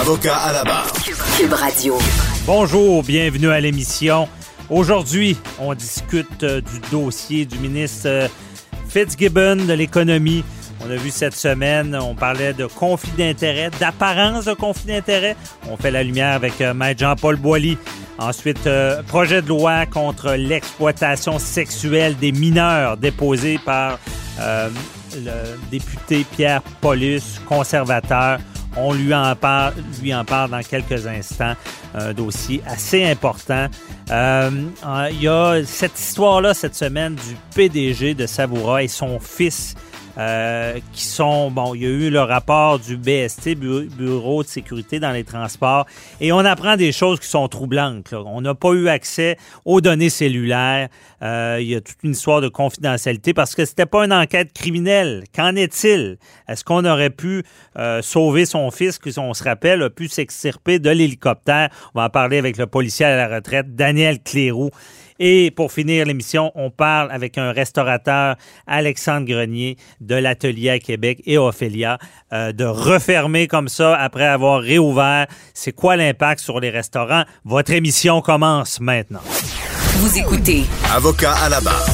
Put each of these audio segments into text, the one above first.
Avocat à la barre. Cube Radio. Bonjour, bienvenue à l'émission. Aujourd'hui, on discute euh, du dossier du ministre euh, Fitzgibbon de l'économie. On a vu cette semaine, on parlait de conflit d'intérêts, d'apparence de conflit d'intérêts. On fait la lumière avec euh, Maître Jean-Paul Boilly. Ensuite, euh, projet de loi contre l'exploitation sexuelle des mineurs déposé par euh, le député Pierre Paulus, conservateur. On lui en parle, dans quelques instants. Un dossier assez important. Euh, il y a cette histoire-là cette semaine du PDG de Savoura et son fils euh, qui sont, bon, il y a eu le rapport du BST, Bureau de sécurité dans les transports, et on apprend des choses qui sont troublantes. On n'a pas eu accès aux données cellulaires. Euh, il y a toute une histoire de confidentialité parce que c'était pas une enquête criminelle. Qu'en est-il? Est-ce qu'on aurait pu euh, sauver son fils, qui, on se rappelle, a pu s'extirper de l'hélicoptère? On va en parler avec le policier à la retraite, Daniel Cléroux. Et pour finir l'émission, on parle avec un restaurateur, Alexandre Grenier, de l'Atelier à Québec et Ophélia, euh, de refermer comme ça après avoir réouvert. C'est quoi l'impact sur les restaurants? Votre émission commence maintenant. Vous écoutez. Avocat à la barre.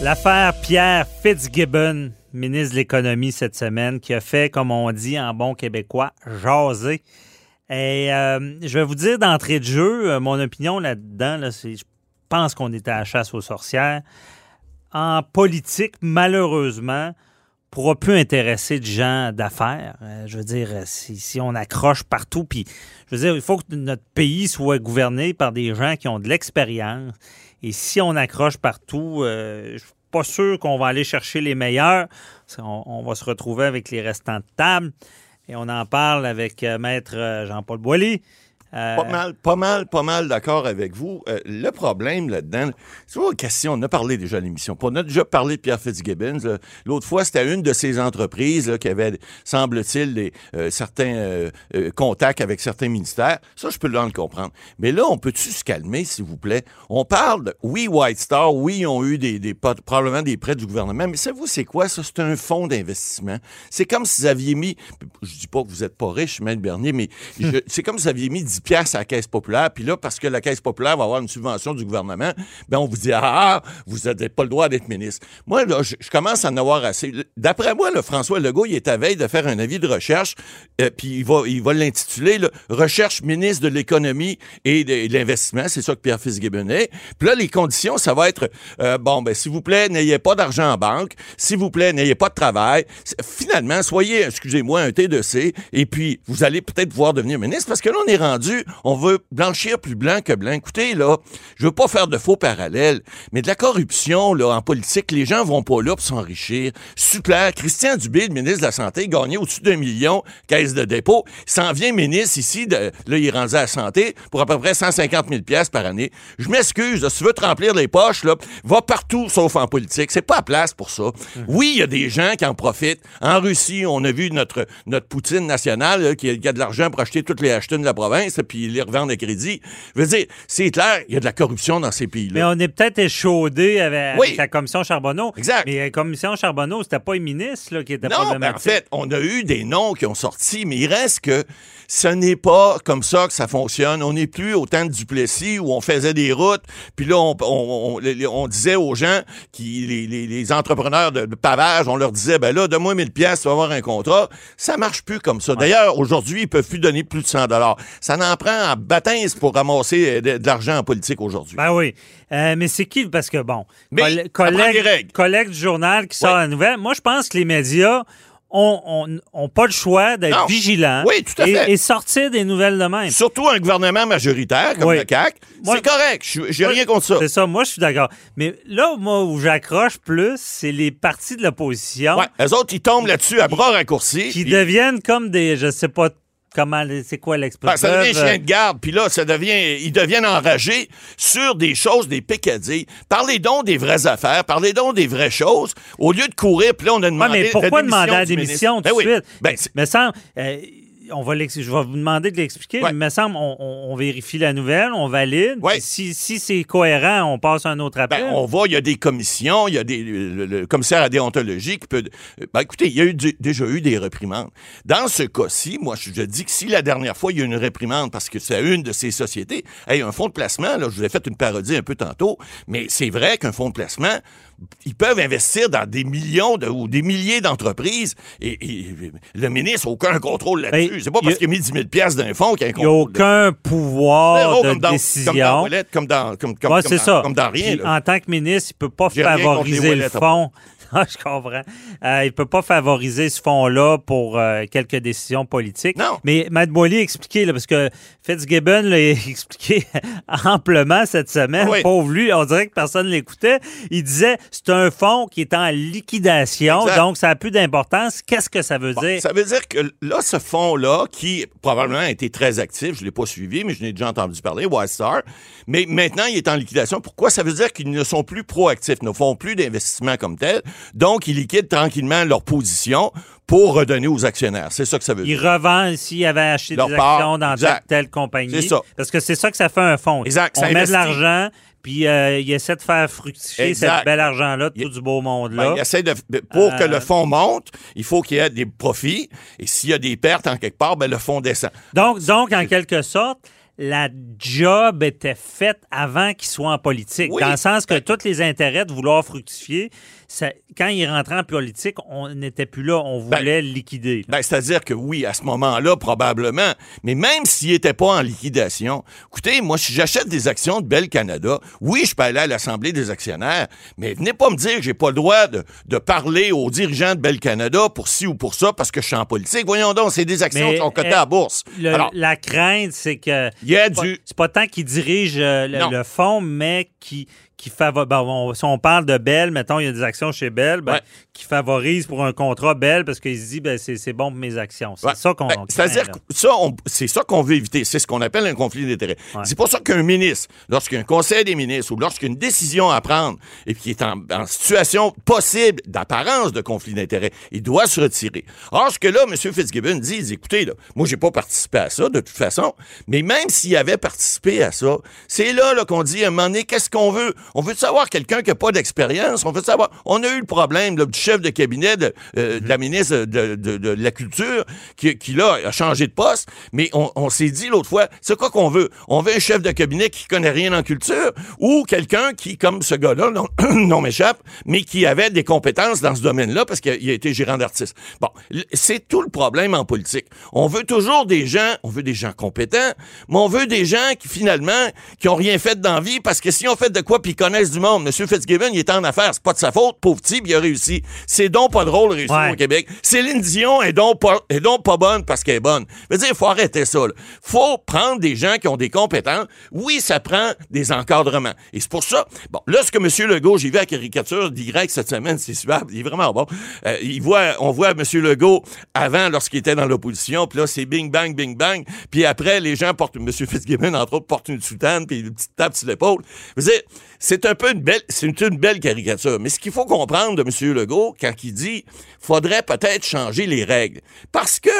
L'affaire Pierre Fitzgibbon, ministre de l'Économie cette semaine, qui a fait, comme on dit en bon québécois, jaser. Et euh, je vais vous dire d'entrée de jeu, euh, mon opinion là-dedans, là, je pense qu'on était à la chasse aux sorcières. En politique, malheureusement, pourra plus intéresser de gens d'affaires. Euh, je veux dire, si, si, on accroche partout, puis je veux dire, il faut que notre pays soit gouverné par des gens qui ont de l'expérience. Et si on accroche partout, euh, je suis pas sûr qu'on va aller chercher les meilleurs. On, on, va se retrouver avec les restants de table. Et on en parle avec euh, Maître Jean-Paul Boilly. Euh... Pas mal, pas mal, pas mal d'accord avec vous. Euh, le problème là-dedans, c'est pas une question, on a parlé déjà à l'émission. On a déjà parlé de Pierre Fitzgibbons. L'autre fois, c'était une de ces entreprises là, qui avait, semble-t-il, euh, certains euh, contacts avec certains ministères. Ça, je peux le comprendre. Mais là, on peut-tu se calmer, s'il vous plaît? On parle de, oui, White Star, oui, ils ont eu des, des, probablement des prêts du gouvernement, mais savez-vous, c'est quoi ça? C'est un fonds d'investissement. C'est comme si vous aviez mis, je dis pas que vous êtes pas riche, M. Bernier, mais c'est comme si vous aviez mis 10 piastres à la Caisse populaire, puis là, parce que la Caisse populaire va avoir une subvention du gouvernement, ben on vous dit, ah, vous n'avez pas le droit d'être ministre. Moi, là, je, je, commence à en avoir assez. D'après moi, le François Legault, il est à veille de faire un avis de recherche, euh, puis il va il va l'intituler Recherche ministre de l'économie et de, l'investissement. C'est ça que Pierre Fitzgibbon est. Puis là, les conditions, ça va être, euh, bon, ben s'il vous plaît, n'ayez pas d'argent en banque. S'il vous plaît, n'ayez pas de travail. Finalement, soyez, excusez-moi, un T2C, et puis vous allez peut-être pouvoir devenir ministre, parce que là, on est rendu on veut blanchir plus blanc que blanc. Écoutez, là, je veux pas faire de faux parallèles, mais de la corruption, là, en politique, les gens vont pas là pour s'enrichir. Super. Christian Dubé, le ministre de la Santé, gagnait au-dessus d'un million, caisse de dépôt. Il s'en vient ministre ici, de, là, il est rendu à la santé pour à peu près 150 000 pièces par année. Je m'excuse, si tu veux te remplir les poches, là, va partout sauf en politique. C'est pas à place pour ça. Oui, il y a des gens qui en profitent. En Russie, on a vu notre, notre Poutine nationale là, qui, a, qui, a, de l'argent pour acheter toutes les achetines de la province, puis ils les revendent à crédit. Je veux dire, c'est clair, il y a de la corruption dans ces pays-là. Mais on est peut-être échaudé avec, oui. avec, la commission Charbonneau. Exact. Mais la commission Charbonneau, c'était pas les ministres là, qui étaient non, problématiques. en fait, on a eu des noms qui ont sorti, mais il reste que ce n'est pas comme ça que ça fonctionne. On n'est plus au temps de Duplessis où on faisait des routes, puis là, on, on, on, on disait aux gens, qui, les, les, les, entrepreneurs de pavage, on leur disait, ben là, donne-moi 1000 pièces, tu vas avoir un contrat. Ça marche plus comme ça. D'ailleurs, aujourd'hui, ils peuvent plus donner plus de 100 dollars. Ça n'en prend en baptême pour ramasser de, de l'argent en politique aujourd'hui. Ben oui. Euh, mais c'est qui? Parce que, bon, mais collègue, collègue du journal qui sort Oui. la nouvelle, moi, je pense que les médias ont, ont pas le choix d'être vigilants Oui, tout à et, fait. et sortir des nouvelles de même. Surtout un gouvernement majoritaire comme Oui. le CAC, c'est correct. Je- J'ai rien contre ça. C'est ça, moi, je suis d'accord. Mais là, moi, où j'accroche plus, c'est les partis de l'opposition Ouais, eux autres, ils tombent là-dessus à bras raccourcis. qui Ils- deviennent comme des, je sais pas comment, c'est quoi Ben, l'expression? ça devient chien de garde, puis là, ça devient, ils deviennent enragés sur des choses, des pécadilles. Parlez donc des vraies affaires, parlez donc des vraies choses, au lieu de courir, puis là, on a demandé Ouais, mais pourquoi demander la démission tout de Ben oui. suite? Ben, semble, euh, on va je vais vous demander de l'expliquer, Ouais. mais me semble, on, on- on vérifie la nouvelle, on valide. Ouais. Si, si c'est cohérent, on passe à un autre appel. Ben, on va, il y a des commissions, il y a des, le, le commissaire à déontologie qui peut. Ben, écoutez, il y a eu déjà eu des réprimandes. Dans ce cas-ci, moi, je, je dis que si la dernière fois, il y a eu une réprimande parce que c'est une de ces sociétés, hey, un fonds de placement, là, je vous ai fait une parodie un peu tantôt, mais c'est vrai qu'un fonds de placement, ils peuvent investir dans des millions de, ou des milliers d'entreprises et, et le ministre n'a aucun contrôle là-dessus. Ben, c'est pas parce qu'il a mis 10 000 piastres d'un fonds qu'il y a un Il n'y a contrôle. aucun pouvoir Zéro, de comme dans, décision. Comme dans comme dans, comme, comme, Ouais, comme c'est dans- ça. comme dans rien. Puis, en tant que ministre, il ne peut pas favoriser le fonds. Ah, je comprends. Euh, il peut pas favoriser ce fonds-là pour euh, quelques décisions politiques. Non. Mais Matt Boily a expliqué, là, parce que Fitzgibbon l'a expliqué amplement cette semaine. Oui. Pauvre lui, on dirait que personne ne l'écoutait. Il disait c'est un fonds qui est en liquidation, Exact. donc ça a plus d'importance. Qu'est-ce que ça veut Bon, dire? Ça veut dire que là, ce fonds-là, qui probablement a été très actif, je ne l'ai pas suivi, mais je n'ai déjà entendu parler, Wildstar, mais maintenant, il est en liquidation. Pourquoi? Ça veut dire qu'ils ne sont plus proactifs, ne font plus d'investissement comme tel. Donc, ils liquident tranquillement leur position pour redonner aux actionnaires. C'est ça que ça veut dire. revend s'il avait acheté Leur des part, actions dans exact. telle, telle compagnie. C'est ça. Parce que c'est ça que ça fait un fonds. Exact, On ça met de l'argent, puis euh, il essaie de faire fructifier Exact. cet bel argent-là, Il- tout du beau Ben, monde-là. il essaie de, pour que Euh, le fonds monte, il faut qu'il y ait des profits. Et s'il y a des pertes en quelque part, ben, le fonds descend. Donc, donc, en quelque sorte, la job était faite avant qu'il soit en politique. Oui. Dans le sens que Ben- tous les intérêts de vouloir fructifier, ça- quand il rentrait en politique, on n'était plus là, on Ben- voulait le liquider. Ben, C'est-à-dire que oui, à ce moment-là, probablement. Mais même s'il n'était pas en liquidation, écoutez, moi, si j'achète des actions de Bell Canada, oui, je peux aller à l'Assemblée des actionnaires, mais venez pas me dire que j'ai pas le droit de, de parler aux dirigeants de Bell Canada pour ci ou pour ça parce que je suis en politique. Voyons donc, c'est des actions Mais, qui sont cotées euh, à la bourse. Le- Alors, la crainte, c'est que il y a du... c'est pas tant qu'il dirige euh, le, le fonds, mais qui qui favor- ben, on- si on parle de Bell, mettons, il y a des actions chez Bell, ben, Ouais. qui favorise pour un contrat Bell parce qu'il se dit, ben, c'est bon pour mes actions. C'est Ouais. ça qu'on Ben, C'est-à-dire ça, c'est ça qu'on veut éviter. C'est ce qu'on appelle un conflit d'intérêts. Ouais. C'est pour ça qu'un ministre, lorsqu'il y a un conseil des ministres ou lorsqu'il y a une décision à prendre et qui est en, en situation possible d'apparence de conflit d'intérêts, il doit se retirer. Or, ce que là, M. Fitzgibbon dit, il dit, écoutez, là, moi, j'ai pas participé à ça, de toute façon, mais même s'il avait participé à ça, c'est là, là qu'on dit, à un moment donné, qu'est-ce qu'on veut? On veut savoir quelqu'un qui n'a pas d'expérience. On veut savoir, on a eu le problème là, du chef de cabinet de, euh, de la ministre de, de- de la Culture qui, qui, là, a changé de poste, mais on, on s'est dit l'autre fois, c'est quoi qu'on veut? On veut un chef de cabinet qui connaît rien en culture ou quelqu'un qui, comme ce gars-là, non, non m'échappe, mais qui avait des compétences dans ce domaine-là parce qu'il a été gérant d'artiste. Bon, c'est tout le problème en politique. On veut toujours des gens, on veut des gens compétents, mais on veut des gens qui, finalement, qui ont rien fait dans la vie parce que si on fait de quoi puis connaissent du monde, M. Fitzgibbon, il est en affaires, c'est pas de sa faute, pauvre type, il a réussi. C'est donc pas drôle de réussir Ouais. au Québec. Céline Dion est donc pas, est donc pas bonne parce qu'elle est bonne. Je veux dire, il faut arrêter ça. là. faut prendre des gens qui ont des compétences. Oui, ça prend des encadrements. Et c'est pour ça, bon, là, ce que M. Legault, j'ai vu la caricature d'Y cette semaine, c'est super, il est vraiment bon. Euh, il voit, on voit M. Legault avant, lorsqu'il était dans l'opposition, puis là, c'est bing, bang, bing, bang. Puis après, les gens portent, M. Fitzgibbon, entre autres, porte une soutane, puis une petite tape sur l'épaule. Je veux dire, c'est un peu une belle, c'est une, belle caricature. Mais ce qu'il faut comprendre de M. Legault, quand il dit, faudrait peut-être changer les règles. Parce que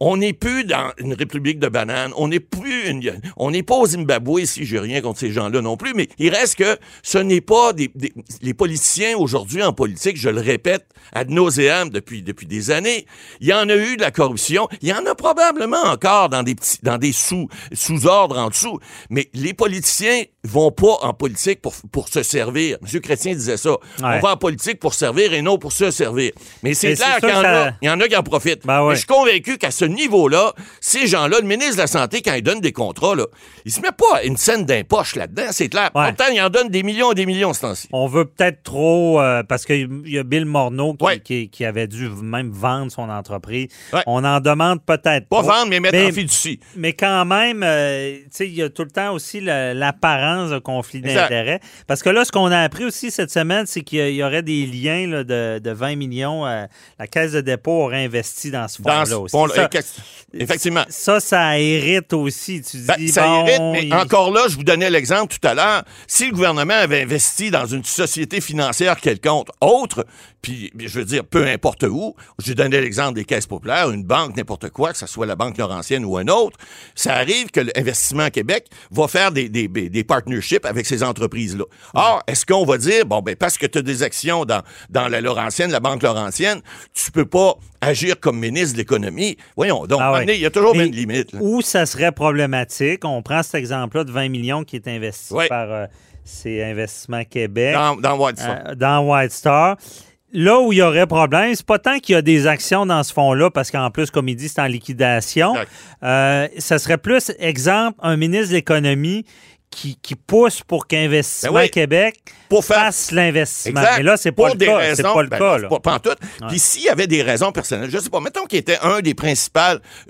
on n'est plus dans une république de bananes, on n'est plus une, on n'est pas au Zimbabwe ici, j'ai rien contre ces gens-là non plus, mais il reste que ce n'est pas des, des- les politiciens aujourd'hui en politique, je le répète ad nauseam depuis, depuis des années, il y en a eu de la corruption, il y en a probablement encore dans des petits, dans des sous, sous-ordres en dessous, mais les politiciens vont pas en politique pour, pour se servir. M. Chrétien disait ça. On va en politique pour servir et non pour se servir. Mais c'est clair qu'il y, ça- y en a qui en profitent. Ben ouais. Je suis convaincu qu'à ce niveau-là, ces gens-là, le ministre de la Santé, quand il donne des contrats, là, il se met pas une scène d'impoche là-dedans, c'est clair. Ouais. Pourtant, il en donne des millions et des millions ce temps-ci. On veut peut-être trop, euh, parce qu'il y a Bill Morneau qui, Ouais. qui- qui avait dû même vendre son entreprise. On en demande peut-être Pas trop. vendre, mais mettre Mais- en fiducie. Mais quand même, euh, tu sais, il y a tout le temps aussi l'apparence de conflit d'intérêts. Parce que là, ce qu'on a appris aussi cette semaine, c'est qu'il y aurait des liens là, de, de 20 millions. euh, la Caisse de dépôt aurait investi dans ce fonds-là aussi. Ça- effectivement. Ça, ça hérite aussi. Tu dis, Ben, ça bon, irrite, mais il- encore là, je vous donnais l'exemple tout à l'heure. Si le gouvernement avait investi dans une société financière quelconque, autre, puis je veux dire, peu importe où, j'ai donné l'exemple des caisses populaires, une banque, n'importe quoi, que ce soit la Banque Laurentienne ou un autre, ça arrive que l'Investissement Québec va faire des, des, des partnerships avec ces entreprises-là. Or, est-ce qu'on va dire, bon, ben, parce que tu as des actions dans, dans la Laurentienne, la Banque Laurentienne, tu peux pas agir comme ministre de l'économie? Voyons, donc, Ah ouais. il y a toujours une limite. là. Où ça serait problématique, on prend cet exemple-là de 20 millions qui est investi Ouais. par euh, ces Investissements Québec Dans, dans White euh, dans White Star. Là où il y aurait problème, c'est pas tant qu'il y a des actions dans ce fonds-là, parce qu'en plus, comme il dit, c'est en liquidation. Euh, ça serait plus, exemple, un ministre de l'économie qui, qui pousse pour qu'Investissement Ben oui. Québec Pour faire- fasse l'investissement. Mais là, c'est pas Pour le cas. C'est pas le ben cas. là. Pas, pas en tout. Puis s'il y avait des raisons personnelles, je sais pas, mettons qu'il était un des principaux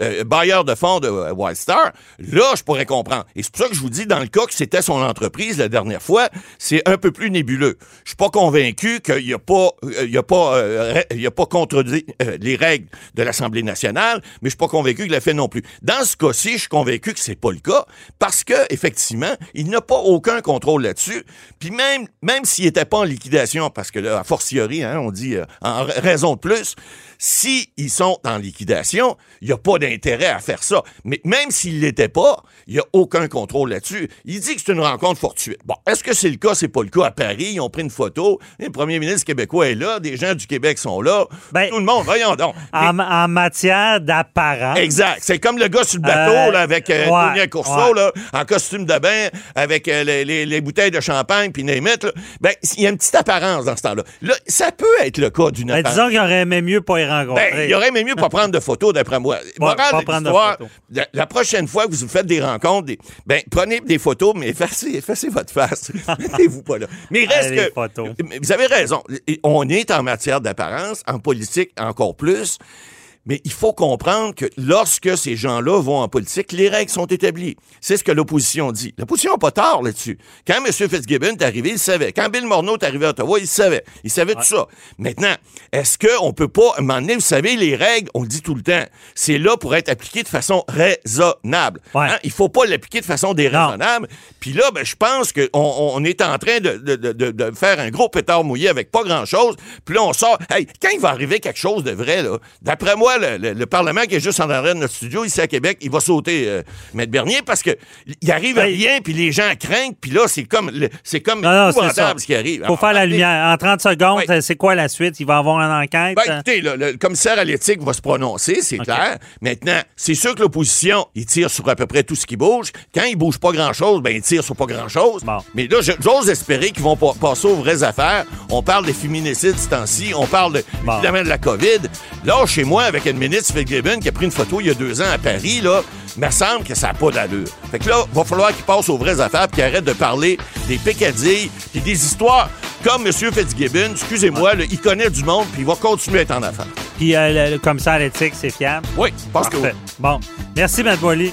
euh, bailleurs de fonds de euh, White Star, là, je pourrais comprendre. Et c'est pour ça que je vous dis, dans le cas que c'était son entreprise la dernière fois, c'est un peu plus nébuleux. Je suis pas convaincu qu'il n'y a pas, euh, il y a pas, euh, ré- il y a pas contredit les règles de l'Assemblée nationale, mais je suis pas convaincu qu'il l'a fait non plus. Dans ce cas-ci, je suis convaincu que c'est pas le cas parce que effectivement, il n'a pas aucun contrôle là-dessus. Puis même, même s'il n'était pas en liquidation, parce que là, a fortiori, hein, on dit euh, en ra- raison de plus, si ils sont en liquidation, il n'y a pas d'intérêt à faire ça. Mais même s'il ne l'était pas, il n'y a aucun contrôle là-dessus. Il dit que c'est une rencontre fortuite. Bon, est-ce que c'est le cas? C'est pas le cas à Paris. Ils ont pris une photo. Le premier ministre québécois est là. Des gens du Québec sont là. Ben, Tout le monde, voyons donc. En, en matière d'apparence. Exact. C'est comme le gars sur le bateau, Euh, là, avec euh, ouais, Tony Courceau, ouais. là, en costume de bain, avec euh, les, les- les bouteilles de champagne, puis là. Ben, il y a une petite apparence dans ce temps-là. Là, ça peut être le cas d'une Ben, apparence. disons qu'il aurait aimé mieux pas y rencontrer. Ben, il aurait aimé mieux pas prendre de photos, d'après moi. Morale pas de prendre de l'histoire, photos. la, la prochaine fois que vous faites des rencontres, des- ben, prenez des photos, mais effacez, effacez votre face. Mettez-vous pas là. Mais reste Allez, que... Vous avez raison. On est en matière d'apparence, en politique encore plus. Mais il faut comprendre que lorsque ces gens-là vont en politique, les règles sont établies. C'est ce que l'opposition dit. L'opposition n'a pas tort là-dessus. Quand M. Fitzgibbon est arrivé, il savait. Quand Bill Morneau est arrivé à Ottawa, il savait. Il savait tout ça. Maintenant, est-ce qu'on peut pas, à un moment donné, vous savez, les règles, on le dit tout le temps, c'est là pour être appliqué de façon raisonnable. Ouais. Hein? Il faut pas l'appliquer de façon déraisonnable. Puis là, ben, je pense qu'on on est en train de, de- de- de- faire un gros pétard mouillé avec pas grand-chose. Puis là, on sort. Hey, quand il va arriver quelque chose de vrai, là, d'après moi, le, le- le Parlement qui est juste en arrière de notre studio, ici à Québec, il va sauter, euh, Maître Bernier, parce que il arrive à Hey. rien, puis les gens craignent, puis là, c'est comme, c'est comme Non, non, ça. ce qui arrive. faut Alors, faire la lumière. En 30 secondes, c'est quoi la suite? Il va avoir une enquête? Ben, écoutez, là, le commissaire à l'éthique va se prononcer, c'est clair. Maintenant, c'est sûr que l'opposition, il tire sur à peu près tout ce qui bouge. Quand il bouge pas grand-chose, ben, il tire sur pas grand-chose. Bon. Mais là, j'ose espérer qu'ils vont pa- passer aux vraies affaires. On parle des féminicides ce temps-ci. On parle, de, Bon. évidemment, de la COVID. Là, chez moi, avec ministre Fitzgibbon qui a pris une photo il y a deux ans à Paris, là, me semble que ça n'a pas d'allure. Fait que là, va falloir qu'il passe aux vraies affaires qu'il arrête de parler des pécadilles puis des histoires comme M. Fitzgibbon. Excusez-moi, là, il connaît du monde puis il va continuer à être en affaires. Puis euh, le, le commissaire à l'éthique, c'est fiable? Oui, je pense que oui. Parfait. Bon. Merci, Mme Boily.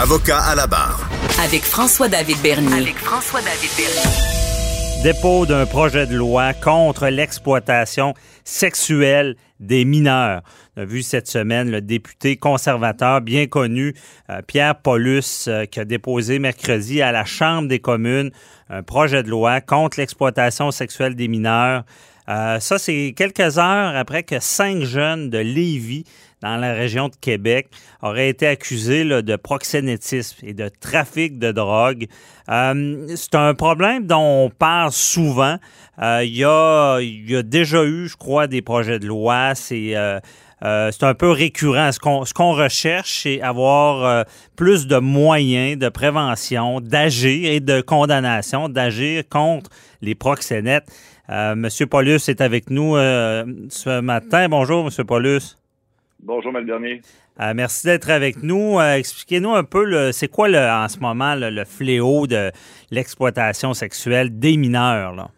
Avocat à la barre. Avec François-David Bernier. Avec François-David Bernier. Dépôt d'un projet de loi contre l'exploitation sexuelle des mineurs. On a vu cette semaine le député conservateur bien connu, euh, Pierre Paulus, euh, qui a déposé mercredi à la Chambre des communes un projet de loi contre l'exploitation sexuelle des mineurs. Euh, ça, c'est quelques heures après que cinq jeunes de Lévis, dans la région de Québec, auraient été accusés là, de proxénétisme et de trafic de drogue. Euh, c'est un problème dont on parle souvent. Euh, Il y, a, y a déjà eu, je crois, des projets de loi. C'est euh, euh, c'est un peu récurrent. Ce qu'on ce qu'on recherche, c'est avoir euh, plus de moyens de prévention, d'agir et de condamnation, d'agir contre les proxénètes. Euh, Monsieur Paulus est avec nous euh, ce matin. Bonjour, Monsieur Paulus. Bonjour, Mal Bernier. Euh, merci d'être avec nous. Euh, Expliquez-nous un peu, c'est quoi le, en ce moment le, le fléau de l'exploitation sexuelle des mineurs? Là?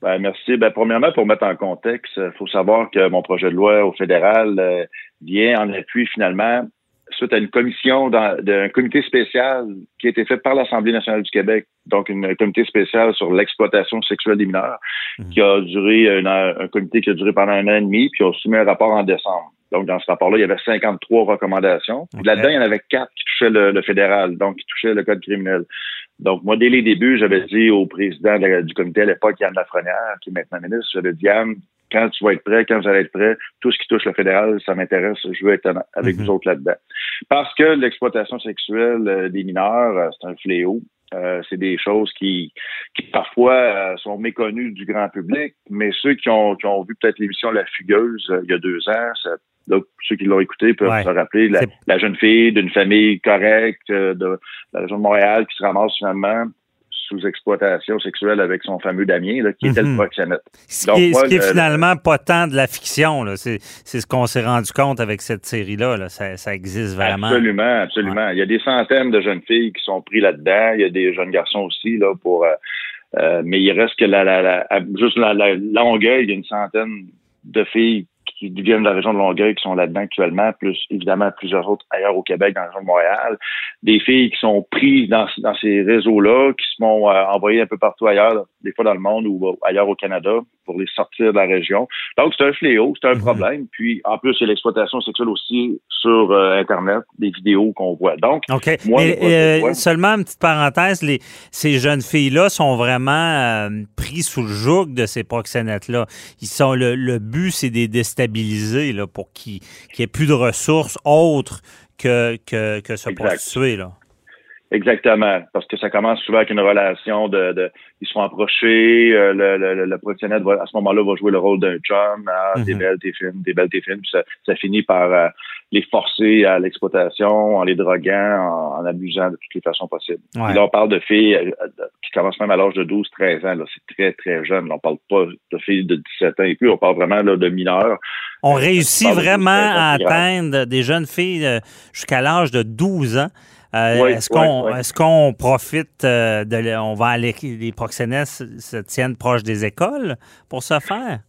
Ben, merci. Ben, premièrement, pour mettre en contexte, il faut savoir que mon projet de loi au fédéral euh, vient en appui finalement suite à une commission d'un comité spécial qui a été fait par l'Assemblée nationale du Québec, donc une- un comité spécial sur l'exploitation sexuelle des mineurs, qui a duré un, un comité qui a duré pendant un an et demi, puis a soumis un rapport en décembre. Donc, dans ce rapport-là, il y avait 53 recommandations. Là-dedans, il y en avait quatre qui touchaient le, le fédéral, donc qui touchaient le code criminel. Donc, moi, dès les débuts, j'avais dit au président la- du comité à l'époque, Yann Lafrenière, qui est maintenant ministre, j'avais dit, Yann, quand tu vas être prêt, quand vous allez être prêt, tout ce qui touche le fédéral, ça m'intéresse, je veux être avec Mhm. vous autres là-dedans. Parce que l'exploitation sexuelle euh, des mineurs, euh, c'est un fléau. Euh, c'est des choses qui, qui parfois euh, sont méconnues du grand public, mais ceux qui ont, qui ont vu peut-être l'émission La Fugueuse euh, il y a deux ans, ça, là, ceux qui l'ont écouté peuvent Ouais. se rappeler la, jeune fille d'une famille correcte euh, de la région de Montréal qui se ramasse finalement sous exploitation sexuelle avec son fameux Damien, là, qui était Mhm. le proxénète. Ce Donc, qui est, moi, ce qui est le- finalement pas tant de la fiction. C'est ce qu'on s'est rendu compte avec cette série-là. là. Ça, ça existe vraiment. Absolument, absolument. Il y a des centaines de jeunes filles qui sont pris là-dedans. Il y a des jeunes garçons aussi, là, pour euh, euh, mais il reste que la, la, juste la, la Longueuil, il y a une centaine de filles qui viennent de la région de Longueuil qui sont là-dedans actuellement, plus évidemment plusieurs autres ailleurs au Québec, dans la région de Montréal. Des filles qui sont prises dans, ces réseaux-là, qui se font euh, envoyer un peu partout ailleurs, des fois dans le monde ou euh, ailleurs au Canada, pour les sortir de la région. Donc, c'est un fléau, c'est un Mhm. problème. Puis, en plus, il y a l'exploitation sexuelle aussi sur euh, Internet, des vidéos qu'on voit. Donc, OK. Moi, Mais, moi, euh, seulement une petite parenthèse, les, ces jeunes filles-là sont vraiment euh, pris sous le joug de ces proxénètes-là. Ils sont le, le but, c'est de les déstabiliser là, pour qu'ils qu'il n'y ait plus de ressources autres que, que, que se Exact. prostituer. Là. Exactement, parce que ça commence souvent avec une relation de, de ils se font approcher, euh, le, va, à ce moment-là va jouer le rôle d'un chum, ah, t'es Mhm. belle, t'es fine, t'es belle, t'es fine, puis ça, ça finit par euh, les forcer à l'exploitation, en les droguant, en, en abusant de toutes les façons possibles. Ouais. Là, on parle de filles euh, euh, qui commencent même à l'âge de 12, 13 ans, là, c'est très, très jeune. Là, on parle pas de filles de 17 ans et plus, on parle vraiment là, de mineurs. On réussit vraiment à 12, 13 ans, atteindre des jeunes filles jusqu'à l'âge de 12 ans. Euh, Oui, est-ce qu'on oui, profite euh, de on va aller les proxénètes se tiennent proches des écoles pour ce faire?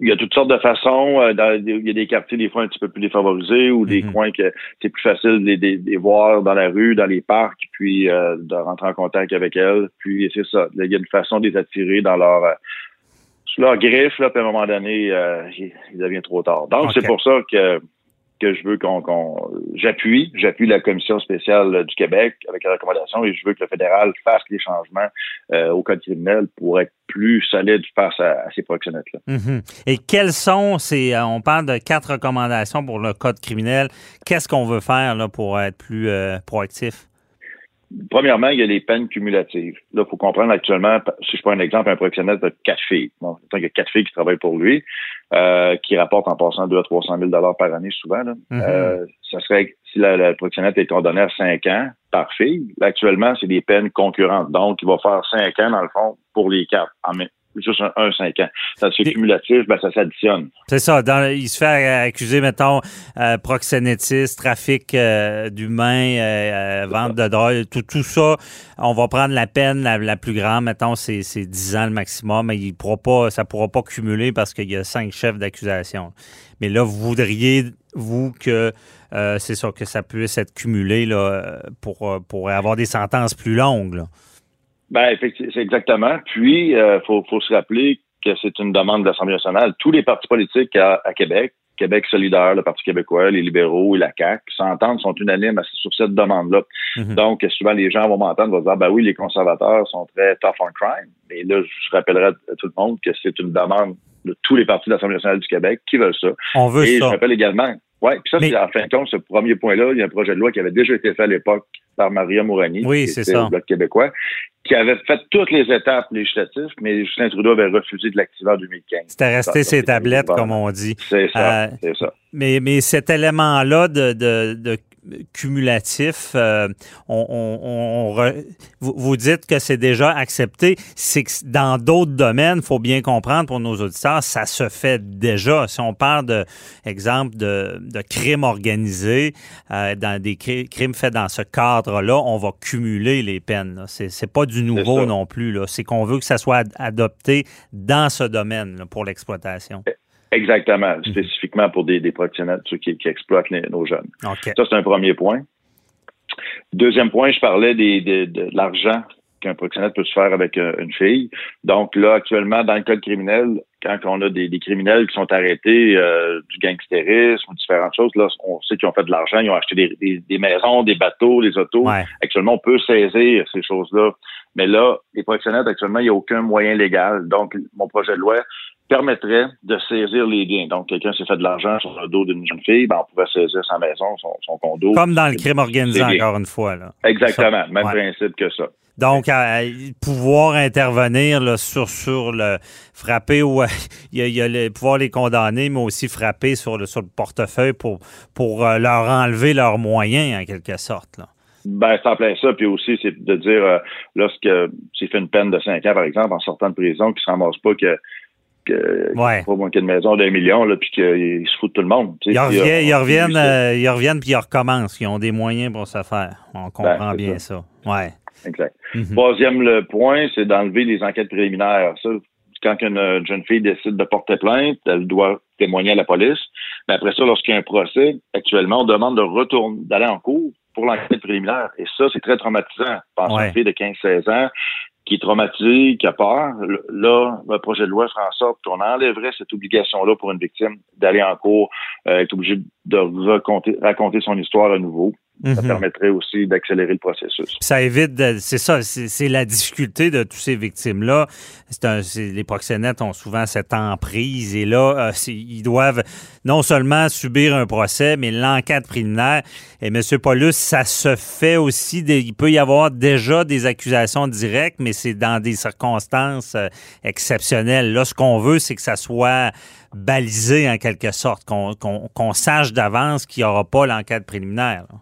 Il y a toutes sortes de façons. euh, dans- il y a des quartiers des fois un petit peu plus défavorisés ou des Mhm. coins que c'est plus facile de les, de les voir dans la rue, dans les parcs, puis de rentrer en contact avec elles. Puis c'est ça. Il y a une façon de les attirer dans leur sous leur griffe, là, puis à un moment donné, il, devient trop tard. Donc, c'est pour ça que que je veux qu'on j'appuie, j'appuie la commission spéciale du Québec avec la recommandation et je veux que le fédéral fasse les changements euh, au code criminel pour être plus solide face à, à ces proxénètes-là. Mhm. Et quelles sont ces. euh, On parle de quatre recommandations pour le code criminel. Qu'est-ce qu'on veut faire là, pour être plus euh, proactif? Premièrement, il y a les peines cumulatives. Là, il faut comprendre actuellement, si je prends un exemple, un proxénète de quatre filles. Bon, il y a quatre filles qui travaillent pour lui, euh, qui rapportent en passant 200 à 300 000 dollars par année souvent. Là. Mhm. Euh, ça serait si la, la proxénète est condamnée à 5 ans par fille. Là, actuellement, c'est des peines concurrentes. Donc, il va faire 5 ans, dans le fond, pour les quatre. En juste un, un 5 ans. Fait Des- cumulatif, ben, ça s'additionne. C'est ça. Dans, il se fait accuser, mettons, euh, proxénétisme, trafic euh, d'humains, euh, euh, vente de drogue, tout, tout ça. On va prendre la peine la, la plus grande, mettons, c'est, c'est 10 ans le maximum, mais il pourra pas, ça ne pourra pas cumuler parce qu'il y a cinq chefs d'accusation. Mais là, vous voudriez, vous, que c'est ça, que ça puisse être cumulé là, pour, pour avoir des sentences plus longues. là. Ben, effectivement, c'est exactement. Puis, il faut, faut se rappeler que c'est une demande de l'Assemblée nationale. Tous les partis politiques à, à Québec, Québec solidaire, le Parti québécois, les libéraux et la CAQ s'entendent, sont unanimes sur cette demande-là. Mhm. Donc, souvent, les gens vont m'entendre, vont dire, ben oui, les conservateurs sont très tough on crime. Mais là, je rappellerai à tout le monde que c'est une demande de tous les partis de l'Assemblée nationale du Québec qui veulent ça. On veut et ça. je rappelle également, ouais, puis ça, Mais- c'est en fin de compte, ce premier point-là, il y a un projet de loi qui avait déjà été fait à l'époque par Maria Mourani, Oui, qui était ça. au Bloc québécois, qui avait fait toutes les étapes législatives, mais Justin Trudeau avait refusé de l'activer en 2015. C'était resté ses tablettes, comme on dit. C'est ça, Euh, c'est ça. Mais, mais cet élément-là de, de, de cumulatif, euh, on, on- on re- vous, vous dites que c'est déjà accepté. C'est que dans d'autres domaines, il faut bien comprendre pour nos auditeurs, ça se fait déjà. Si on parle de, exemple, de, de crimes organisés, euh, dans des cri- crimes faits dans ce cadre-là, on va cumuler les peines. C'est, c'est pas du nouveau non plus. là. C'est qu'on veut que ça soit ad- adopté dans ce domaine là, pour l'exploitation. Exactement, Mhm. spécifiquement pour des, des proxénètes ceux qui, qui exploitent les- nos jeunes. Ça, c'est un premier point. Deuxième point, je parlais des, des- de, l'argent qu'un proxénète peut se faire avec euh, une fille. Donc là, actuellement, dans le code criminel, quand on a des, des criminels qui sont arrêtés euh, du gangstérisme ou différentes choses, là, on sait qu'ils ont fait de l'argent, ils ont acheté des, des- des maisons, des bateaux, des autos. Ouais. Actuellement, on peut saisir ces choses-là. Mais là, les proxénètes, actuellement, il n'y a aucun moyen légal. Donc, mon projet de loi permettrait de saisir les biens. Donc, quelqu'un s'est fait de l'argent sur le dos d'une jeune fille, ben, on pourrait saisir sa maison, son, son condo. Comme dans le crime organisé, encore une fois. Là. Exactement, même ouais. principe que ça. Donc, à- à pouvoir intervenir là, sur, sur le frapper ou il y a, il y a le, pouvoir les condamner, mais aussi frapper sur le, sur le portefeuille pour, pour euh, leur enlever leurs moyens, en quelque sorte. Là. Ben, c'est en plein ça. Puis aussi, c'est de dire, euh, lorsque s'il fait une peine de 5 ans, par exemple, en sortant de prison, qu'il se ramasse pas que, que Ouais. pas manquer de maison d'un million, là, puis qu'il se fout de tout le monde. Ils, reviennent, euh, ils, reviennent, c'est- euh, ils reviennent puis ils recommencent. Ils ont des moyens pour se faire. On comprend Ben, c'est bien ça. Ouais. Exact. Mhm. Troisième le point, c'est d'enlever les enquêtes préliminaires. Ça, quand une jeune fille décide de porter plainte, elle doit témoigner à la police. Mais après ça, lorsqu'il y a un procès, actuellement, on demande de retourner, d'aller en cours pour l'enquête préliminaire. Et ça, c'est très traumatisant. Pense à Ouais. une fille de 15-16 ans qui est traumatisée, qui a peur. Là, le projet de loi fera en sorte qu'on enlèverait cette obligation-là pour une victime d'aller en cours, euh, être obligé de raconter, raconter son histoire à nouveau. Ça Mhm. permettrait aussi d'accélérer le processus. Ça évite, c'est ça, c'est la difficulté de toutes ces victimes-là. Les proxénètes ont souvent cette emprise et là, euh, ils doivent non seulement subir un procès, mais l'enquête préliminaire. Et M. Paulus, ça se fait aussi, des- il peut y avoir déjà des accusations directes, mais c'est dans des circonstances euh, exceptionnelles. Là, ce qu'on veut, c'est que ça soit balisé en quelque sorte, qu'on qu'on- qu'on sache d'avance qu'il n'y aura pas l'enquête préliminaire. là.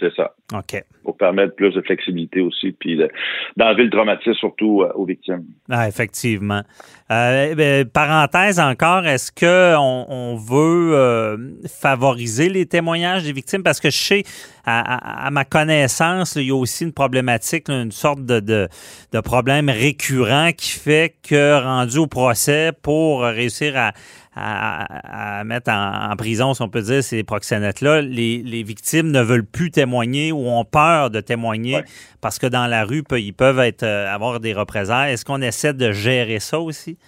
C'est ça. OK. pour permettre plus de flexibilité aussi, puis de- d'enlever le traumatisme surtout euh, aux victimes. Ah, effectivement. Euh, ben, parenthèse encore, est-ce que on, on veut euh, favoriser les témoignages des victimes? Parce que je sais, à, à- à ma connaissance, là, il y a aussi une problématique, là, une sorte de, de, de problème récurrent qui fait que rendu au procès, pour réussir à, à, à mettre en, en prison, si on peut dire, ces proxénètes-là, les, les victimes ne veulent plus témoigner ou ont peur de témoigner Ouais. parce que dans la rue, ils peuvent être, euh, avoir des représailles. Est-ce qu'on essaie de gérer ça aussi?